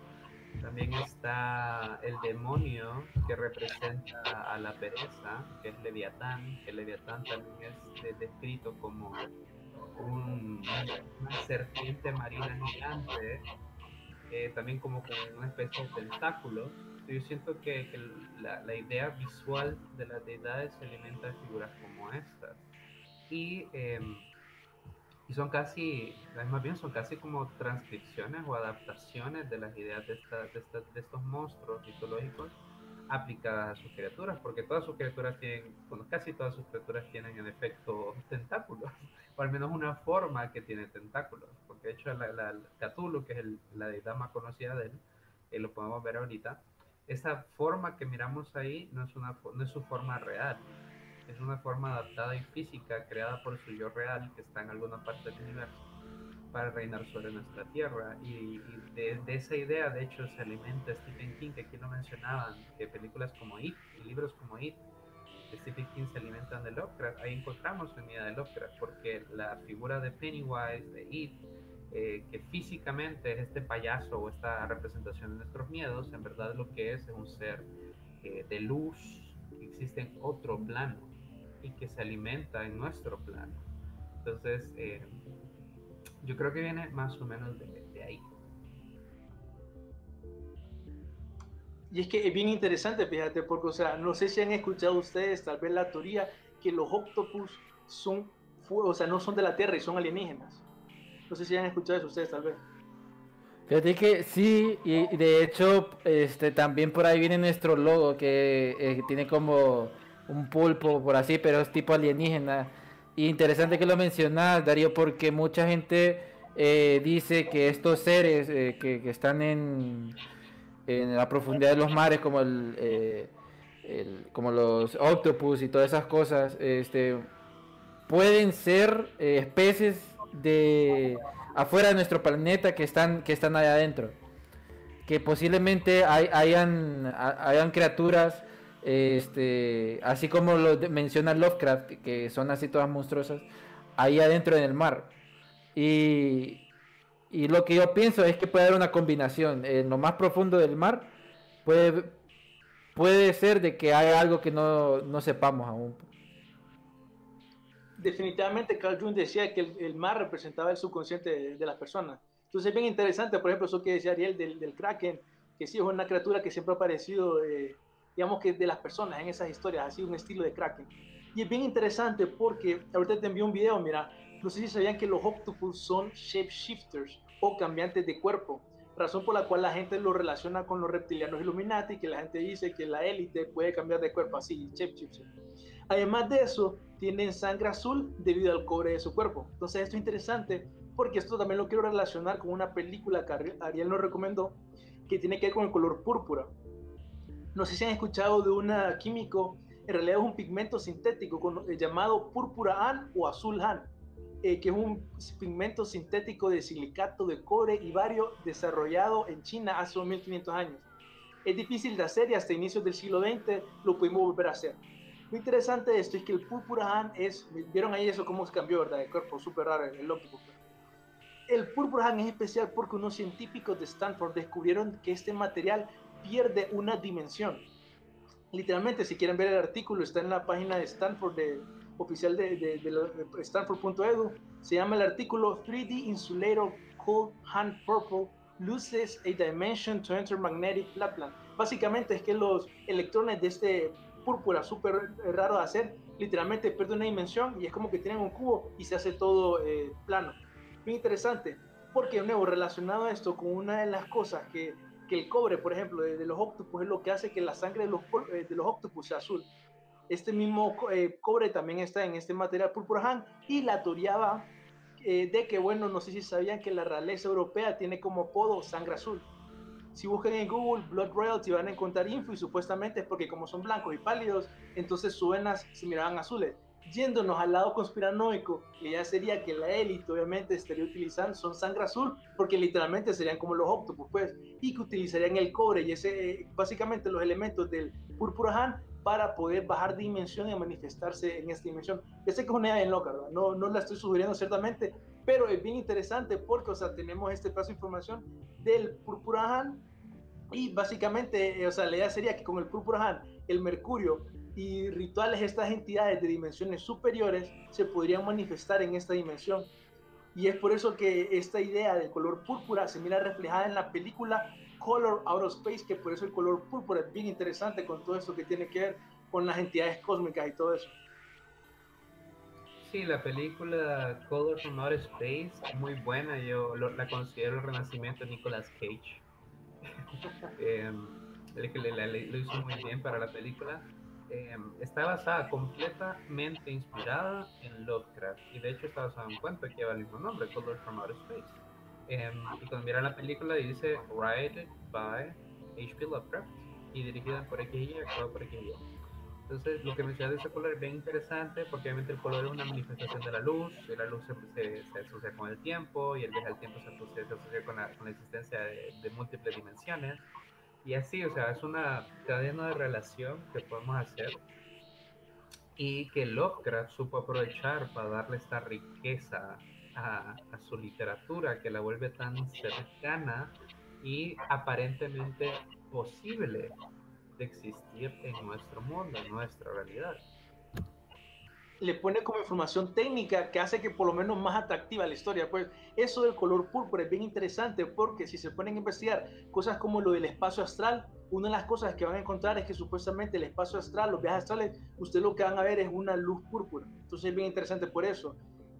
también está el demonio que representa a la pereza, que es Leviatán, que Leviatán también es descrito como un, una serpiente marina gigante, eh, también como una especie de tentáculo. Yo siento que, la, idea visual de las deidades se alimenta de figuras como estas. Y eh, y son casi, más bien son casi como transcripciones o adaptaciones de las ideas de, de, estos monstruos mitológicos aplicadas a sus criaturas, porque todas sus criaturas tienen, bueno, casi todas sus criaturas tienen en efecto tentáculos, (laughs) o al menos una forma que tiene tentáculos, porque de hecho la, la Cthulhu, que es la deidad más conocida de él, y lo podemos ver ahorita, esa forma que miramos ahí no es, una, no es su forma real, es una forma adaptada y física creada por su yo real que está en alguna parte del universo para reinar sobre nuestra tierra. Y, de, esa idea, de hecho, se alimenta Stephen King, que aquí lo mencionaban, que películas como It y libros como It, Stephen King se alimentan de Lovecraft. Ahí encontramos una idea de Lovecraft, porque la figura de Pennywise, de It, eh, que físicamente es este payaso o esta representación de nuestros miedos, en verdad lo que es es un ser eh, de luz que existe en otro plano y que se alimenta en nuestro plano. Entonces, eh, yo creo que viene más o menos de, ahí. Y es que es bien interesante, fíjate, porque, o sea, no sé si han escuchado ustedes tal vez la teoría que los octopus son, o sea, no son de la Tierra y son alienígenas. No sé si han escuchado eso ustedes tal vez. Fíjate que sí, y de hecho, este, también por ahí viene nuestro logo que eh, tiene como un pulpo por así, pero es tipo alienígena. Interesante que lo mencionas, Darío, porque mucha gente eh, dice que estos seres eh, que, están en, en la profundidad de los mares, como el, eh, como los octopus y todas esas cosas, este, pueden ser especies de afuera de nuestro planeta que están, que están allá adentro. Que posiblemente hay- hayan, ha- hayan criaturas, este, así como lo menciona Lovecraft, que son así todas monstruosas, ahí adentro en el mar. Y, y lo que yo pienso es que puede haber una combinación. En lo más profundo del mar puede, puede ser de que hay algo que no, no sepamos aún. definitivamente Carl Jung decía que el, el mar representaba el subconsciente de, de las personas. Entonces es bien interesante, por ejemplo, eso que decía Ariel del, del Kraken, que sí es una criatura que siempre ha aparecido, eh, digamos que de las personas en esas historias, así un estilo de Kraken. Y es bien interesante porque ahorita te envié un video, mira, no sé si sabían que los octopus son shapeshifters o cambiantes de cuerpo, razón por la cual la gente lo relaciona con los reptilianos Illuminati, que la gente dice que la élite puede cambiar de cuerpo así, shapeshifter. Además de eso, tienen sangre azul debido al cobre de su cuerpo. Entonces esto es interesante porque esto también lo quiero relacionar con una película que Ari- Ariel nos recomendó que tiene que ver con el color púrpura. No sé si han escuchado de un químico, en realidad es un pigmento sintético con- eh, llamado púrpura an o azul han, eh, que es un pigmento sintético de silicato de cobre y bario desarrollado en China hace 1500 años. Es difícil de hacer y hasta inicios del siglo XX lo pudimos volver a hacer. Lo interesante de esto es que el púrpura han es, vieron ahí eso cómo cambió, ¿verdad? El cuerpo, súper raro, el óptico. El púrpura han es especial porque unos científicos de Stanford descubrieron que este material pierde una dimensión. Literalmente, si quieren ver el artículo, está en la página de Stanford, de, oficial de, de, de stanford.edu. Se llama el artículo 3D Insulator Cold Hand Purple Loses a Dimension to Enter Magnetic Flatland. Básicamente es que los electrones de este púrpura súper raro de hacer, literalmente pierde una dimensión y es como que tienen un cubo y se hace todo eh, plano. Muy interesante, porque de nuevo relacionado a esto con una de las cosas que, que el cobre, por ejemplo, de, de los octopus es lo que hace que la sangre de los, eh, de los octopus sea azul. Este mismo eh, cobre también está en este material púrpura Han y la teoría va eh, de que, bueno, no sé si sabían que la realeza europea tiene como apodo sangre azul. Si buscan en Google Blood Royalty van a encontrar info y supuestamente es porque como son blancos y pálidos, entonces sus venas se miraban azules. Yéndonos al lado conspiranoico, que ya sería que la élite obviamente estaría utilizando, son sangre azul, porque literalmente serían como los octopus, pues, y que utilizarían el cobre y ese, básicamente los elementos del púrpura Han para poder bajar dimensión y manifestarse en esta dimensión. Que es una idea bien loca, ¿verdad? No, no la estoy sugiriendo ciertamente, pero es bien interesante porque, o sea, tenemos este paso de información del púrpura Han y básicamente, eh, o sea, la idea sería que con el púrpura Han, el mercurio y rituales, estas entidades de dimensiones superiores se podrían manifestar en esta dimensión. Y es por eso que esta idea del color púrpura se mira reflejada en la película Color Out of Space, que por eso el color púrpura es bien interesante con todo esto que tiene que ver con las entidades cósmicas y todo eso. Sí, la película Color from Outer Space, muy buena, yo lo- la considero el renacimiento de Nicolas Cage. (laughs) Que le- le- le- lo hizo muy bien para la película. Em, está basada completamente inspirada en Lovecraft y de hecho está basada en un cuento que lleva el mismo nombre, Color from Outer Space. Em, y cuando miran la película dice Written by H.P. Lovecraft y dirigida por X.Y. y actuada por X.Y. Entonces, lo que mencionas de ese color es bien interesante porque obviamente el color es una manifestación de la luz, y la luz se, se- se asocia con el tiempo y el viaje al tiempo se se asocia con, la, con la existencia de, de múltiples dimensiones. Y así, o sea, es una cadena de relación que podemos hacer y que Lovecraft supo aprovechar para darle esta riqueza a, a su literatura que la vuelve tan cercana y aparentemente posible de existir en nuestro mundo, en nuestra realidad. Le pone como información técnica que hace que por lo menos más atractiva la historia. Pues eso del color púrpura es bien interesante porque si se ponen a investigar cosas como lo del espacio astral, una de las cosas que van a encontrar es que supuestamente el espacio astral, los viajes astrales, ustedes lo que van a ver es una luz púrpura. Entonces es bien interesante por eso.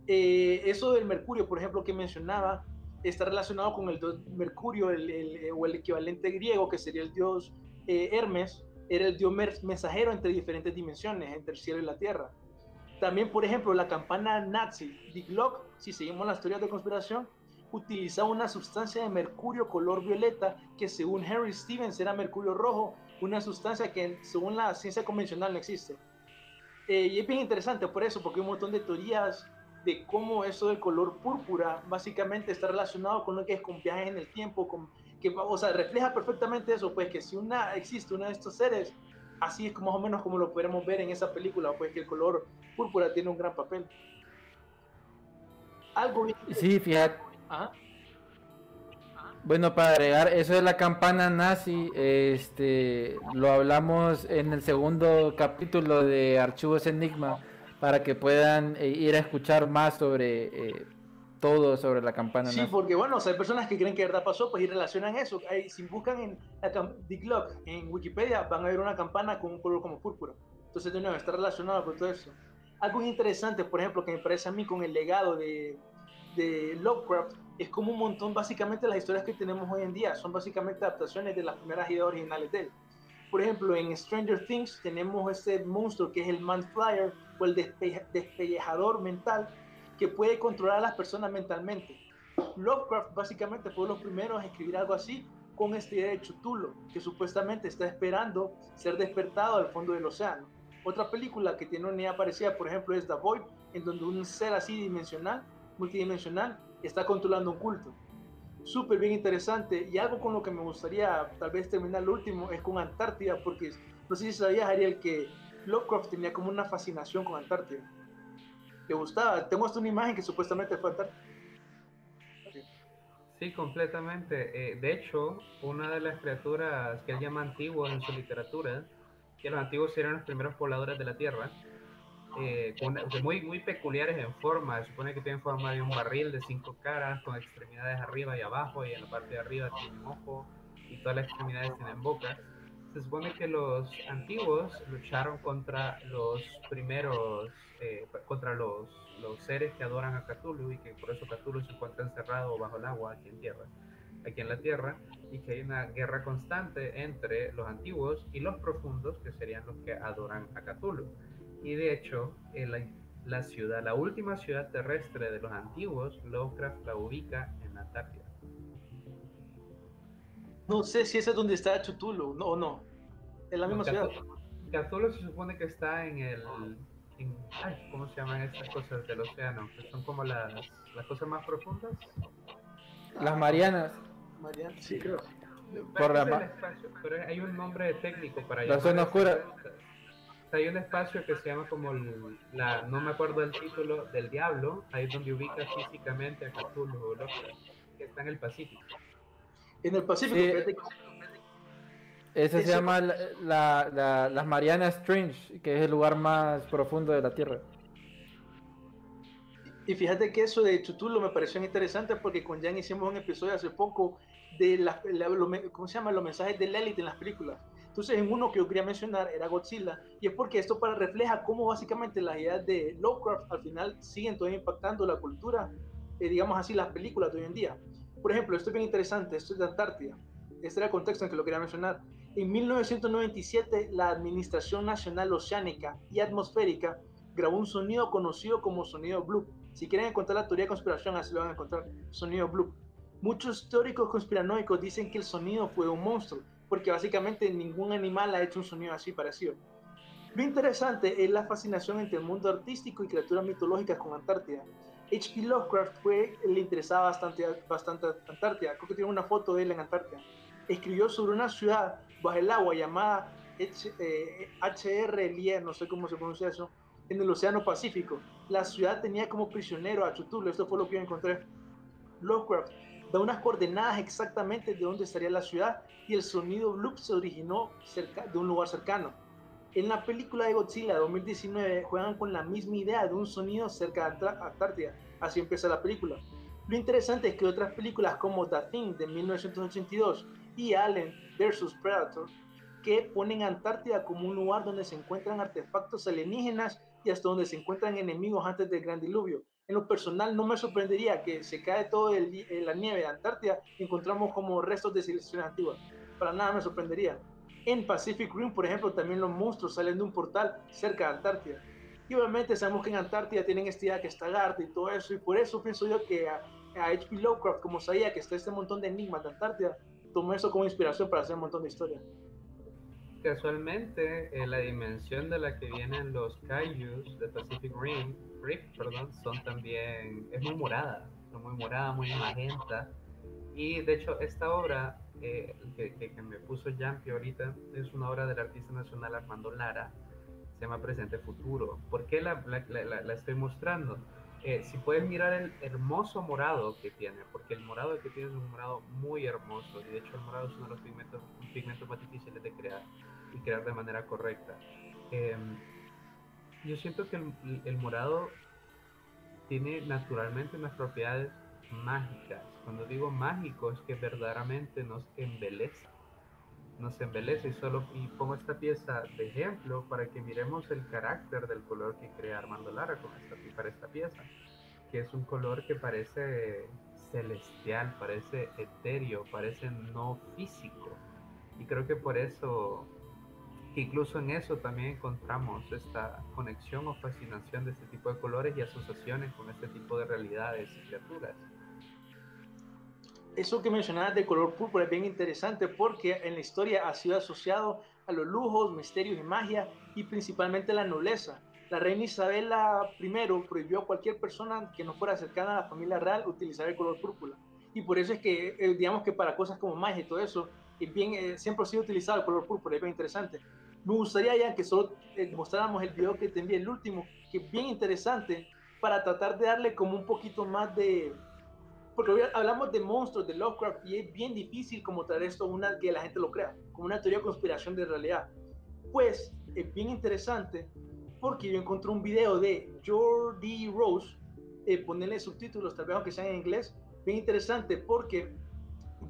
Eh, eso del mercurio, por ejemplo, que mencionaba, está relacionado con el dios Mercurio el, el, o el equivalente griego, que sería el dios eh, Hermes, era el dios mensajero entre diferentes dimensiones, entre el cielo y la tierra. También, por ejemplo, la campana nazi, Die Glock, si seguimos las teorías de conspiración, utilizaba una sustancia de mercurio color violeta que según Henry Stevens era mercurio rojo, una sustancia que según la ciencia convencional no existe. Eh, y es bien interesante por eso, porque hay un montón de teorías de cómo eso del color púrpura básicamente está relacionado con lo que es con viajes en el tiempo, con, que, o sea, refleja perfectamente eso, pues que si una existe uno de estos seres, así es como más o menos como lo podemos ver en esa película, pues que el color púrpura tiene un gran papel. Algo Sí, fíjate. Bueno, para agregar, eso de la campana nazi, este, lo hablamos en el segundo capítulo de Archivos Enigma, para que puedan eh, ir a escuchar más sobre eh, todo sobre la campana. Sí, porque bueno, hay personas que creen que verdad pasó, pues y relacionan eso. si buscan en la en Wikipedia, van a ver una campana con un color como púrpura. Entonces, de nuevo, está relacionado con todo eso. Algo interesante, por ejemplo, que me parece a mí con el legado de, de Lovecraft, es como un montón, básicamente las historias que tenemos hoy en día son básicamente adaptaciones de las primeras ideas originales de él. Por ejemplo, en Stranger Things tenemos este monstruo que es el Man Flyer o el despellejador mental que puede controlar a las personas mentalmente. Lovecraft básicamente fue uno de los primeros a escribir algo así con este idea de Chutulo, que supuestamente está esperando ser despertado al fondo del océano. Otra película que tiene una idea parecida, por ejemplo, es The Void, en donde un ser así dimensional, multidimensional, está controlando un culto. Súper bien interesante y algo con lo que me gustaría tal vez terminar lo último es con Antártida, porque no sé si sabías, Ariel, que Lovecraft tenía como una fascinación con Antártida. ¿Te gustaba? Tengo hasta una imagen que supuestamente fue Antártida. Sí, completamente. Eh, de hecho, una de las criaturas que él llama antiguos en su literatura, que los antiguos eran los primeros pobladores de la Tierra, eh, muy, muy peculiares en forma. Se supone que tienen forma de un barril de cinco caras, con extremidades arriba y abajo, y en la parte de arriba tiene un ojo, y todas las extremidades tienen boca. Se supone que los antiguos lucharon contra los primeros, eh, contra los, los seres que adoran a Cthulhu, y que por eso Cthulhu se encuentra encerrado bajo el agua aquí en tierra aquí en la Tierra y que hay una guerra constante entre los antiguos y los profundos que serían los que adoran a Cthulhu. Y de hecho, en la, ciudad, la última ciudad terrestre de los antiguos, Lovecraft la ubica en Antártida. No sé si esa es donde está Cthulhu, no o no. En la misma ciudad. Cthulhu se supone que está en el. ¿Cómo se llaman estas cosas del océano? Que son como las, las cosas más profundas. Las Marianas. Marianas, sí, creo. Por la... pero hay un nombre técnico para La zona oscura hay un espacio que se llama como la, no me acuerdo el título, del diablo, ahí es donde ubica físicamente a Cthulhu, que está en el Pacífico. En el Pacífico. Ese se llama la, las Marianas Strange, que es el lugar más profundo de la Tierra. Y fíjate que eso de Cthulhu me pareció interesante porque con Jan hicimos un episodio hace poco de la, ¿cómo se llama? los mensajes de Lilith en las películas. Entonces, en uno que yo quería mencionar era Godzilla, y es porque esto para refleja cómo básicamente las ideas de Lovecraft al final siguen todavía impactando la cultura, eh, digamos así, las películas de hoy en día. Por ejemplo, esto es bien interesante, esto es de Antártida. Este era el contexto en que lo quería mencionar. En 1997, la Administración Nacional Oceánica y Atmosférica grabó un sonido conocido como sonido Blue. Si quieren encontrar la teoría de conspiración, así lo van a encontrar, sonido Blue. Muchos teóricos conspiranoicos dicen que el sonido fue un monstruo, porque básicamente ningún animal ha hecho un sonido así parecido. Lo interesante es la fascinación entre el mundo artístico y criaturas mitológicas con Antártida. H.P. Lovecraft fue, le interesaba bastante, bastante Antártida. Creo que tiene una foto de él en Antártida. Escribió sobre una ciudad bajo el agua llamada H.R. Eh, no sé cómo se pronuncia eso, en el Océano Pacífico. La ciudad tenía como prisionero a Chutulo. Esto fue lo que yo encontré. Lovecraft da unas coordenadas exactamente de dónde estaría la ciudad y el sonido loop se originó cerca de un lugar cercano. En la película de Godzilla 2019 juegan con la misma idea de un sonido cerca de Antártida, así empieza la película. Lo interesante es que otras películas como The Thing de 1982 y Alien vs Predator que ponen Antártida como un lugar donde se encuentran artefactos alienígenas y hasta donde se encuentran enemigos antes del gran diluvio en lo personal no me sorprendería que se cae todo el, la nieve de Antártida y encontramos como restos de civilizaciones antiguas. Para nada me sorprendería. En Pacific Rim, por ejemplo, también los monstruos salen de un portal cerca de Antártida. Y obviamente sabemos que en Antártida tienen esta idea que está Garta y todo eso, y por eso pienso yo que a H.P. Lovecraft, como sabía que está este montón de enigmas de Antártida, tomó eso como inspiración para hacer un montón de historias. Casualmente, eh, la dimensión de la que vienen los Kaijus de Pacific Rim, Rift, perdón, son también, es muy morada, muy morada, muy magenta. Y de hecho, esta obra eh, que, que, me puso Jampi ahorita es una obra del artista nacional Armando Lara, se llama Presente Futuro. ¿Por qué la, la, la, la estoy mostrando? Eh, si pueden mirar el hermoso morado que tiene, porque el morado que tiene es un morado muy hermoso, y de hecho el morado es uno de los pigmentos, pigmentos más difíciles de crear y crear de manera correcta. Em, yo siento que el, el, morado tiene naturalmente unas propiedades mágicas. Cuando digo mágico es que verdaderamente nos embeleza. Nos embeleza y solo y pongo esta pieza de ejemplo para que miremos el carácter del color que crea Armando Lara con para esta pieza, que es un color que parece celestial, parece etéreo, parece no físico. Y creo que por eso, que incluso en eso también encontramos esta conexión o fascinación de este tipo de colores y asociaciones con este tipo de realidades y criaturas eso que mencionabas de color púrpura es bien interesante porque en la historia ha sido asociado a los lujos, misterios y magia y principalmente la nobleza. La reina Isabela I prohibió a cualquier persona que no fuera cercana a la familia real utilizar el color púrpura. Y por eso es que, eh, digamos que para cosas como magia y todo eso, es bien, eh, siempre ha sido utilizado el color púrpura, es bien interesante. Me gustaría ya que solo eh, mostráramos el video que te envié, el último, que es bien interesante, para tratar de darle como un poquito más de, porque hoy hablamos de monstruos, de Lovecraft, y es bien difícil como traer esto una que la gente lo crea, como una teoría de conspiración de realidad. Pues es bien interesante porque yo encontré un video de Jordi Rose, eh, ponerle subtítulos, tal vez aunque sean en inglés, bien interesante porque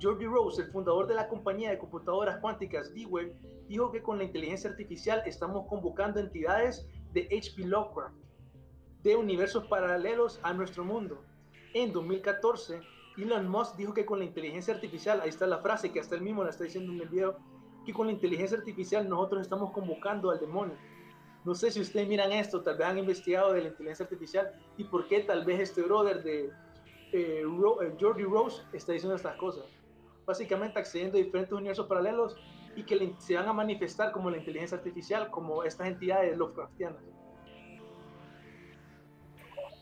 Jordi Rose, el fundador de la compañía de computadoras cuánticas D-Wave, dijo que con la inteligencia artificial estamos convocando entidades de H.P. Lovecraft, de universos paralelos a nuestro mundo en 2014, Elon Musk dijo que con la inteligencia artificial, ahí está la frase que hasta él mismo la está diciendo en el video, que con la inteligencia artificial nosotros estamos convocando al demonio. No sé si ustedes miran esto, tal vez han investigado de la inteligencia artificial y por qué tal vez este brother de eh, eh Jordi Rose está diciendo estas cosas. Básicamente accediendo a diferentes universos paralelos y que se van a manifestar como la inteligencia artificial, como estas entidades Lovecraftianas.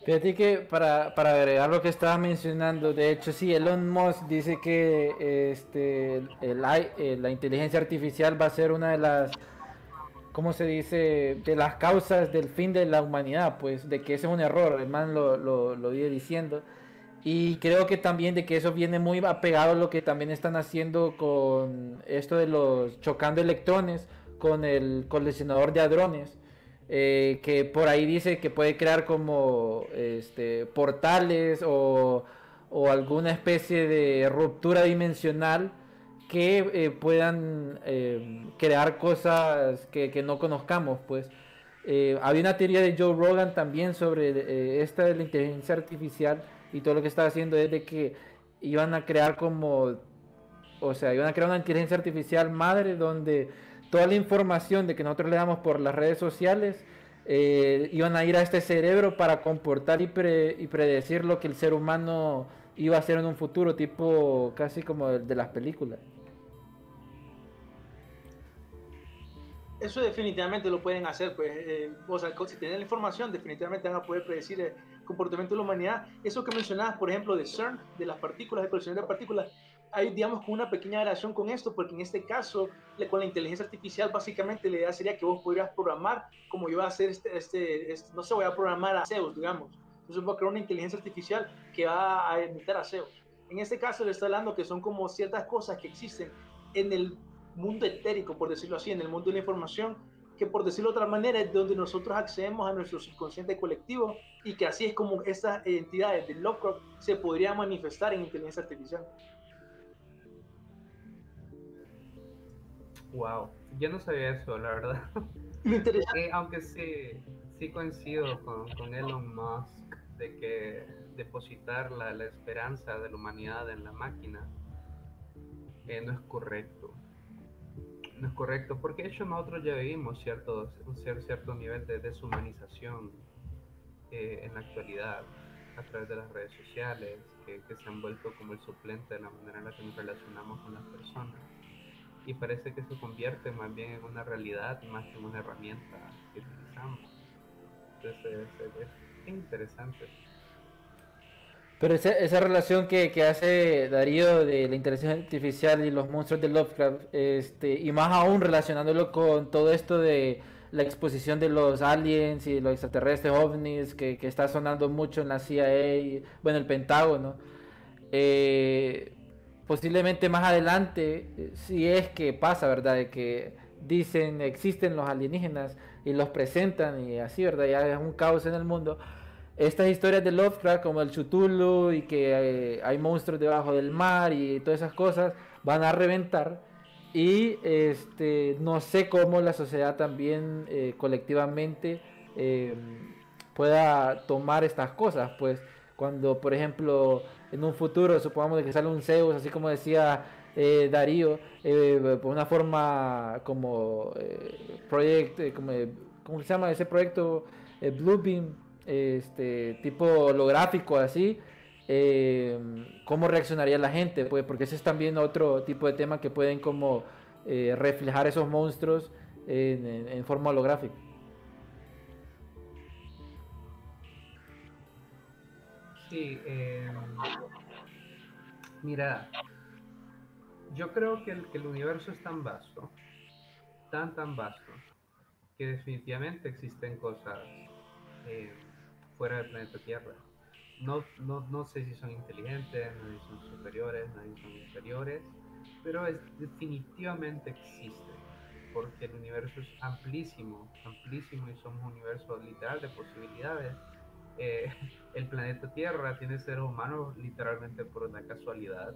Fíjate que para, para agregar lo que estaba mencionando, de hecho sí, Elon Musk dice que este, el, la inteligencia artificial va a ser una de las, ¿cómo se dice?, de las causas del fin de la humanidad, pues de que ese es un error, el man lo, lo, lo vive diciendo. Y creo que también de que eso viene muy apegado a lo que también están haciendo con esto de los chocando electrones con el coleccionador de hadrones eh, que por ahí dice que puede crear como este, portales o, alguna especie de ruptura dimensional que eh, puedan eh, crear cosas que, no conozcamos, pues. había una teoría de Joe Rogan también sobre esta de la inteligencia artificial y todo lo que estaba haciendo es de que iban a crear como, o sea, iban a crear una inteligencia artificial madre donde toda la información de que nosotros le damos por las redes sociales eh, iban a ir a este cerebro para comportar y, predecir lo que el ser humano iba a hacer en un futuro, tipo casi como de, de las películas. Eso definitivamente lo pueden hacer, pues, eh, o sea, si tienen la información, definitivamente van a poder predecir el comportamiento de la humanidad. Eso que mencionabas, por ejemplo, de CERN, de las partículas, de colección de partículas, hay, digamos, una pequeña relación con esto, porque en este caso, con la inteligencia artificial, básicamente la idea sería que vos pudieras programar, como yo voy a hacer este, este, este no sé, voy a programar a Zeus, digamos. Entonces voy a crear una inteligencia artificial que va a imitar a Zeus. En este caso le estoy hablando que son como ciertas cosas que existen en el mundo etérico, por decirlo así, en el mundo de la información, que por decirlo de otra manera es donde nosotros accedemos a nuestro subconsciente colectivo y que así es como estas entidades de Lovecraft se podrían manifestar en inteligencia artificial. Wow, yo no sabía eso, la verdad. (laughs) Eh, aunque sí, sí coincido con, con, Elon Musk de que depositar la, la, esperanza de la humanidad en la máquina eh, no es correcto. No es correcto, porque de hecho nosotros ya vivimos cierto, un cierto nivel de deshumanización eh, en la actualidad. a través de las redes sociales, que, que, se han vuelto como el suplente de la manera en la que nos relacionamos con las personas. Y parece que se convierte más bien en una realidad más que una herramienta que utilizamos. Entonces es, interesante. Pero esa, esa relación que, que, hace Darío de la inteligencia artificial y los monstruos de Lovecraft, este, y más aún relacionándolo con todo esto de la exposición de los aliens y los extraterrestres ovnis que, que está sonando mucho en la CIA, bueno, el Pentágono. Eh, posiblemente más adelante, si es que pasa, ¿verdad? De que dicen existen los alienígenas y los presentan y así, ¿verdad? Ya es un caos en el mundo. Estas historias de Lovecraft como el Chutulu y que eh, hay monstruos debajo del mar y todas esas cosas van a reventar y este, no sé cómo la sociedad también eh, colectivamente eh, pueda tomar estas cosas. Pues cuando, por ejemplo, en un futuro, supongamos que sale un Zeus, así como decía eh, Darío, por una forma como proyecto, como, ¿cómo se llama ese proyecto? Bluebeam, este, tipo holográfico, así eh, cómo reaccionaría la gente, pues, porque ese es también otro tipo de tema que pueden como eh, reflejar esos monstruos en, forma holográfica. Sí, em, mira, yo creo que el, universo es tan vasto, tan, tan vasto, que definitivamente existen cosas eh, fuera del planeta Tierra no, no, no, sé si son inteligentes, no si son superiores, no si son inferiores, pero es, definitivamente existe, porque el universo es amplísimo, amplísimo y somos un universo literal de posibilidades. Eh, el planeta Tierra tiene seres humanos literalmente por una casualidad.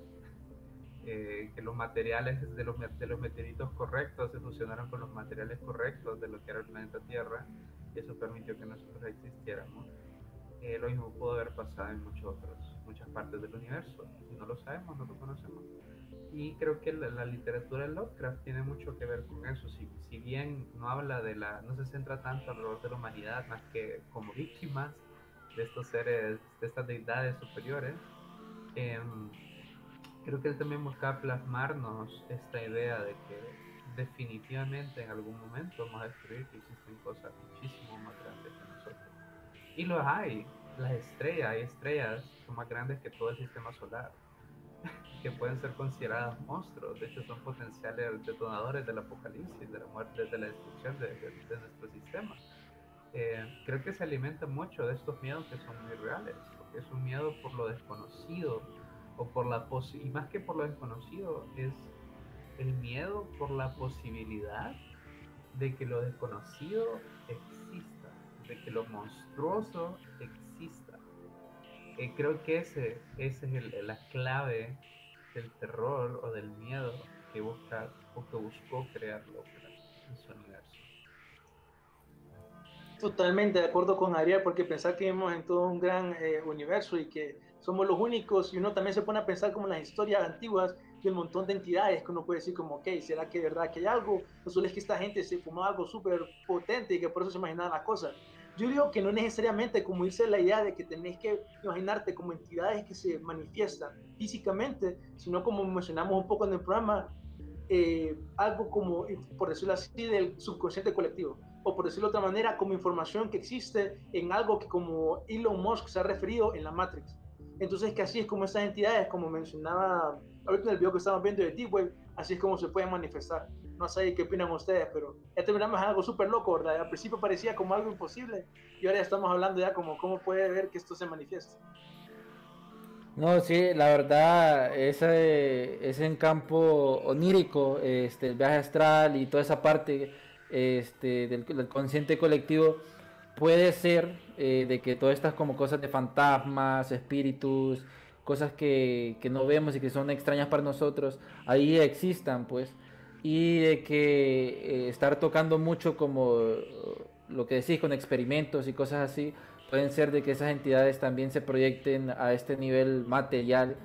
Eh, que los materiales de los, de los meteoritos correctos se fusionaron con los materiales correctos de lo que era el planeta Tierra y eso permitió que nosotros existiéramos lo mismo pudo haber pasado en muchos otros, muchas partes del universo. Si no lo sabemos, no lo conocemos. Y creo que la, literatura de Lovecraft tiene mucho que ver con eso. Si, si, bien no habla de la, no se centra tanto alrededor de la humanidad, más que como víctimas de estos seres, de estas deidades superiores, em, creo que él también busca plasmarnos esta idea de que definitivamente en algún momento vamos a descubrir que existen cosas muchísimo más grandes que nosotros. Y los hay. Las estrellas, hay estrellas son más grandes que todo el sistema solar, (laughs) que pueden ser consideradas monstruos. De hecho, son potenciales detonadores del apocalipsis, de la muerte, de la destrucción de, nuestro sistema. Eh, creo que se alimenta mucho de estos miedos que son muy reales, porque es un miedo por lo desconocido, o por la y más que por lo desconocido, es el miedo por la posibilidad de que lo desconocido exista de que lo monstruoso exista. Eh, creo que ese, ese es la clave del terror o del miedo que busca o que buscó crear en su. Totalmente de acuerdo con Ariel, porque pensar que vivimos en todo un gran eh, universo y que somos los únicos, y uno también se pone a pensar como las historias antiguas, y un montón de entidades que uno puede decir como, ok, ¿será que de verdad que hay algo? No solo es que esta gente se fumó algo súper potente y que por eso se imaginaban las cosas, yo digo que no necesariamente como irse la idea de que tenés que imaginarte como entidades que se manifiestan físicamente, sino como mencionamos un poco en el programa, eh, algo como, por decirlo así, del subconsciente colectivo, o por decirlo de otra manera, como información que existe en algo que como Elon Musk se ha referido en la Matrix. Entonces, que así es como estas entidades, como mencionaba ahorita en el video que estamos viendo de Deep Web, así es como se pueden manifestar. No sé qué opinan ustedes, pero este programa es algo súper loco, ¿verdad? Al principio parecía como algo imposible y ahora ya estamos hablando ya como cómo puede ver que esto se manifiesta. No, sí, la verdad, ese es en campo onírico, este, el viaje astral y toda esa parte este, del, consciente colectivo, puede ser eh, de que todas estas como cosas de fantasmas, espíritus, cosas que, que no vemos y que son extrañas para nosotros, ahí existan, pues. Y de que eh, estar tocando mucho como lo que decís con experimentos y cosas así, pueden ser de que esas entidades también se proyecten a este nivel material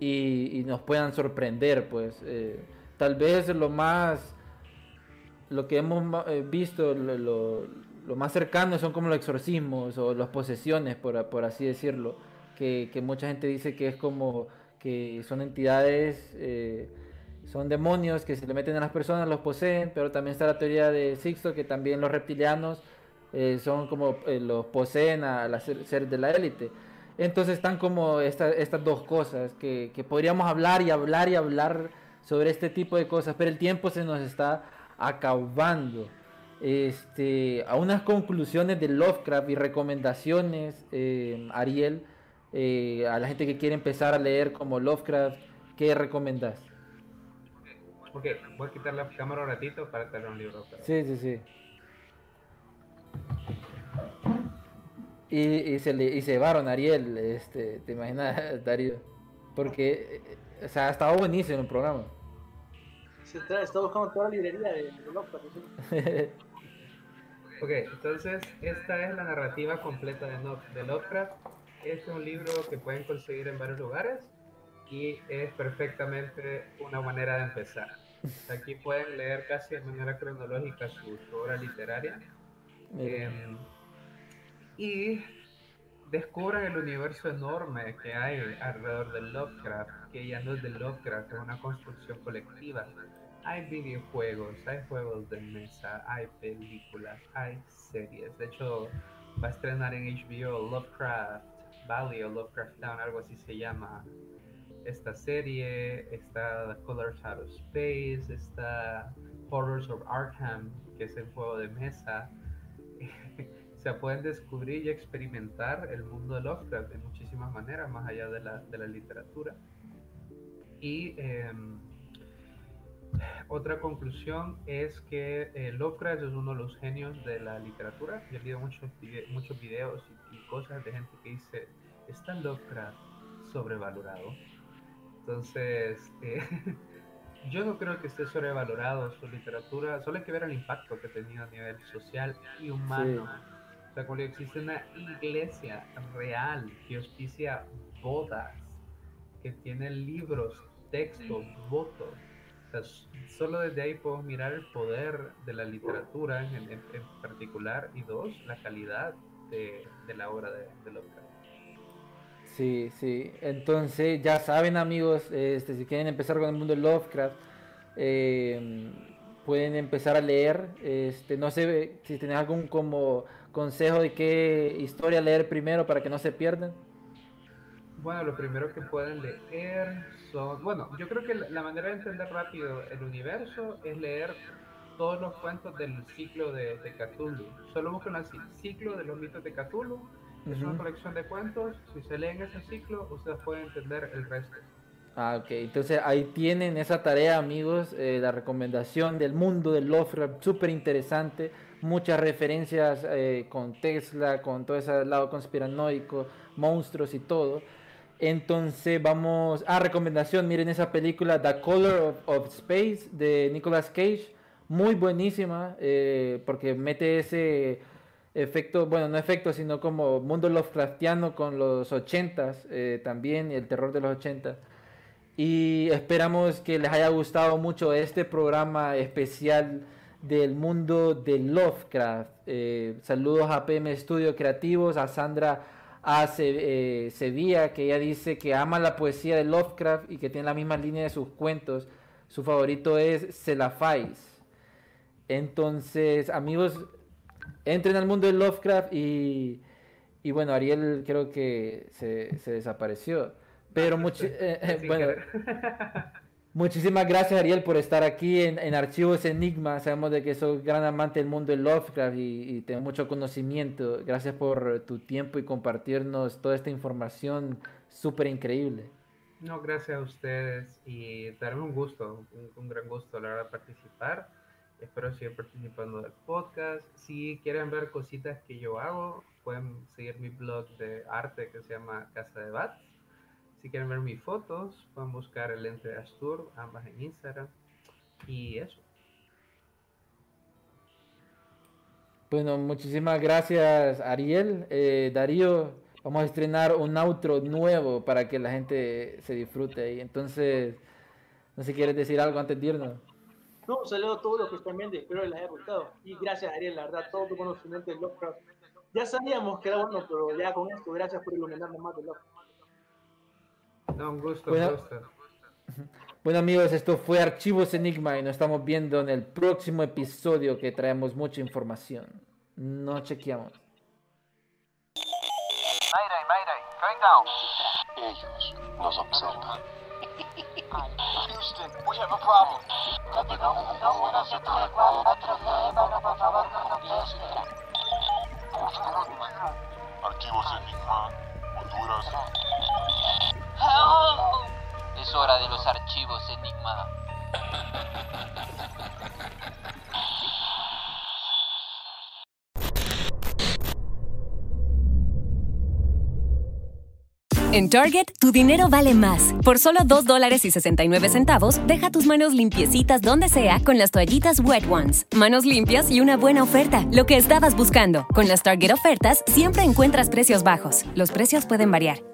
y, nos puedan sorprender, pues. Eh, tal vez lo más, lo que hemos eh, visto, lo, más cercano son como los exorcismos o las posesiones, por, así decirlo, que, mucha gente dice que es como que son entidades, eh, son demonios que se le meten a las personas, los poseen, pero también está la teoría de Sixto que también los reptilianos eh, son como los poseen a los seres de la élite. Entonces están como estas dos cosas que podríamos hablar y hablar y hablar sobre este tipo de cosas, pero el tiempo se nos está acabando. Este, a unas conclusiones de Lovecraft y recomendaciones, eh, Ariel, eh, a la gente que quiere empezar a leer como Lovecraft, ¿qué recomendás? Ok, voy a quitar la cámara un ratito para tener un libro. Sí, sí, sí. Y, se le, y se llevaron a Ariel, este, ¿te imaginas, Darío? Porque, o sea, ha estado buenísimo el programa. Se está, está buscando toda la librería de Lovecraft. ok, entonces, esta es la narrativa completa de, de Lovecraft. es un libro que pueden conseguir en varios lugares y es perfectamente una manera de empezar. Aquí pueden leer casi de manera cronológica su, obra literaria. Em, y descubran el universo enorme que hay alrededor de Lovecraft, que ya no es de Lovecraft, es una construcción colectiva. Hay videojuegos, hay juegos de mesa, hay películas, hay series. De hecho, va a estrenar en HBO Lovecraft Valley o Lovecraft Town, algo así se llama esta serie. Está Colors Out of Space, está Horrors of Arkham, que es el juego de mesa. (laughs) se pueden descubrir y experimentar el mundo de Lovecraft de muchísimas maneras, más allá de la, de la literatura. Y em, otra conclusión es que eh, Lovecraft es uno de los genios de la literatura. Yo he leído muchos, muchos videos y, cosas de gente que dice, está Lovecraft sobrevalorado. Entonces, eh, (laughs) yo no creo que esté sobrevalorado su literatura, solo hay que ver el impacto que ha tenido a nivel social y humano. O sea, cuando existe una iglesia real que auspicia bodas, que tiene libros, textos, votos. Solo desde ahí podemos mirar el poder de la literatura en, particular y dos, la calidad de, la obra de, de Lovecraft. Sí, sí. Entonces, ya saben, amigos, este, si quieren empezar con el mundo de Lovecraft, eh, pueden empezar a leer. Este, no sé si tienen algún como consejo de qué historia leer primero para que no se pierdan. Bueno, lo primero que pueden leer son, bueno, yo creo que la manera de entender rápido el universo es leer todos los cuentos del ciclo de, de Cthulhu. Solo buscan así, ciclo de los mitos de Cthulhu. Es una colección de cuentos. Si se leen ese ciclo, ustedes pueden entender el resto. Ah, ok. Entonces ahí tienen esa tarea, amigos, eh, la recomendación del mundo del Lovecraft, súper interesante. Muchas referencias eh, con Tesla, con todo ese lado conspiranoico, monstruos y todo. Entonces vamos a recomendación, miren esa película The Color of, Space de Nicolas Cage, muy buenísima eh, porque mete ese efecto, bueno, no efecto, sino como mundo Lovecraftiano con los ochentas eh, también, el terror de los ochentas. Y esperamos que les haya gustado mucho este programa especial del mundo de Lovecraft. Eh, saludos a PM Studio Creativos, a Sandra A. Eh, Sevilla, que ella dice que ama la poesía de Lovecraft y que tiene la misma línea de sus cuentos. Su favorito es Celafais. Entonces, amigos, entren al mundo de Lovecraft y, y bueno, Ariel creo que se, se desapareció. Pero mucho, (laughs) eh, eh, bueno, (laughs) muchísimas gracias Ariel por estar aquí en, en, Archivos Enigma. Sabemos de que sos gran amante del mundo de Lovecraft y, y mucho conocimiento. Gracias por tu tiempo y compartirnos toda esta información súper increíble. No, gracias a ustedes y darme un gusto, un, un gran gusto a la hora de participar. Espero seguir participando del podcast. Si quieren ver cositas que yo hago, pueden seguir mi blog de arte que se llama Casa de Bats si quieren ver mis fotos, pueden buscar el lente de Astur, ambas en Instagram. Y eso. Bueno, muchísimas gracias Ariel. Eh, Darío, vamos a estrenar un outro nuevo para que la gente se disfrute ahí. Entonces, no sé si quieres decir algo antes de irnos. No, un saludo a todos los que están viendo, espero les haya gustado. Y gracias Ariel, la verdad, todo tu conocimiento de Lovecraft. Ya sabíamos que era bueno, pero ya con esto, gracias por iluminarnos más de Lovecraft. No, un gusto, Bueno. un gusto. Bueno amigos, esto fue Archivos Enigma y nos estamos viendo en el próximo episodio que traemos mucha información. Nos chequeamos. Mayday, Mayday, going down. Ellos nos observan. Houston, we have a problem. Archivos Enigma, Honduras. Es hora de los archivos Enigma. En Target, tu dinero vale más. Por solo 2 dólares y 69 centavos, deja tus manos limpiecitas donde sea con las toallitas Wet Ones. Manos limpias y una buena oferta, lo que estabas buscando. Con las Target ofertas, siempre encuentras precios bajos. Los precios pueden variar.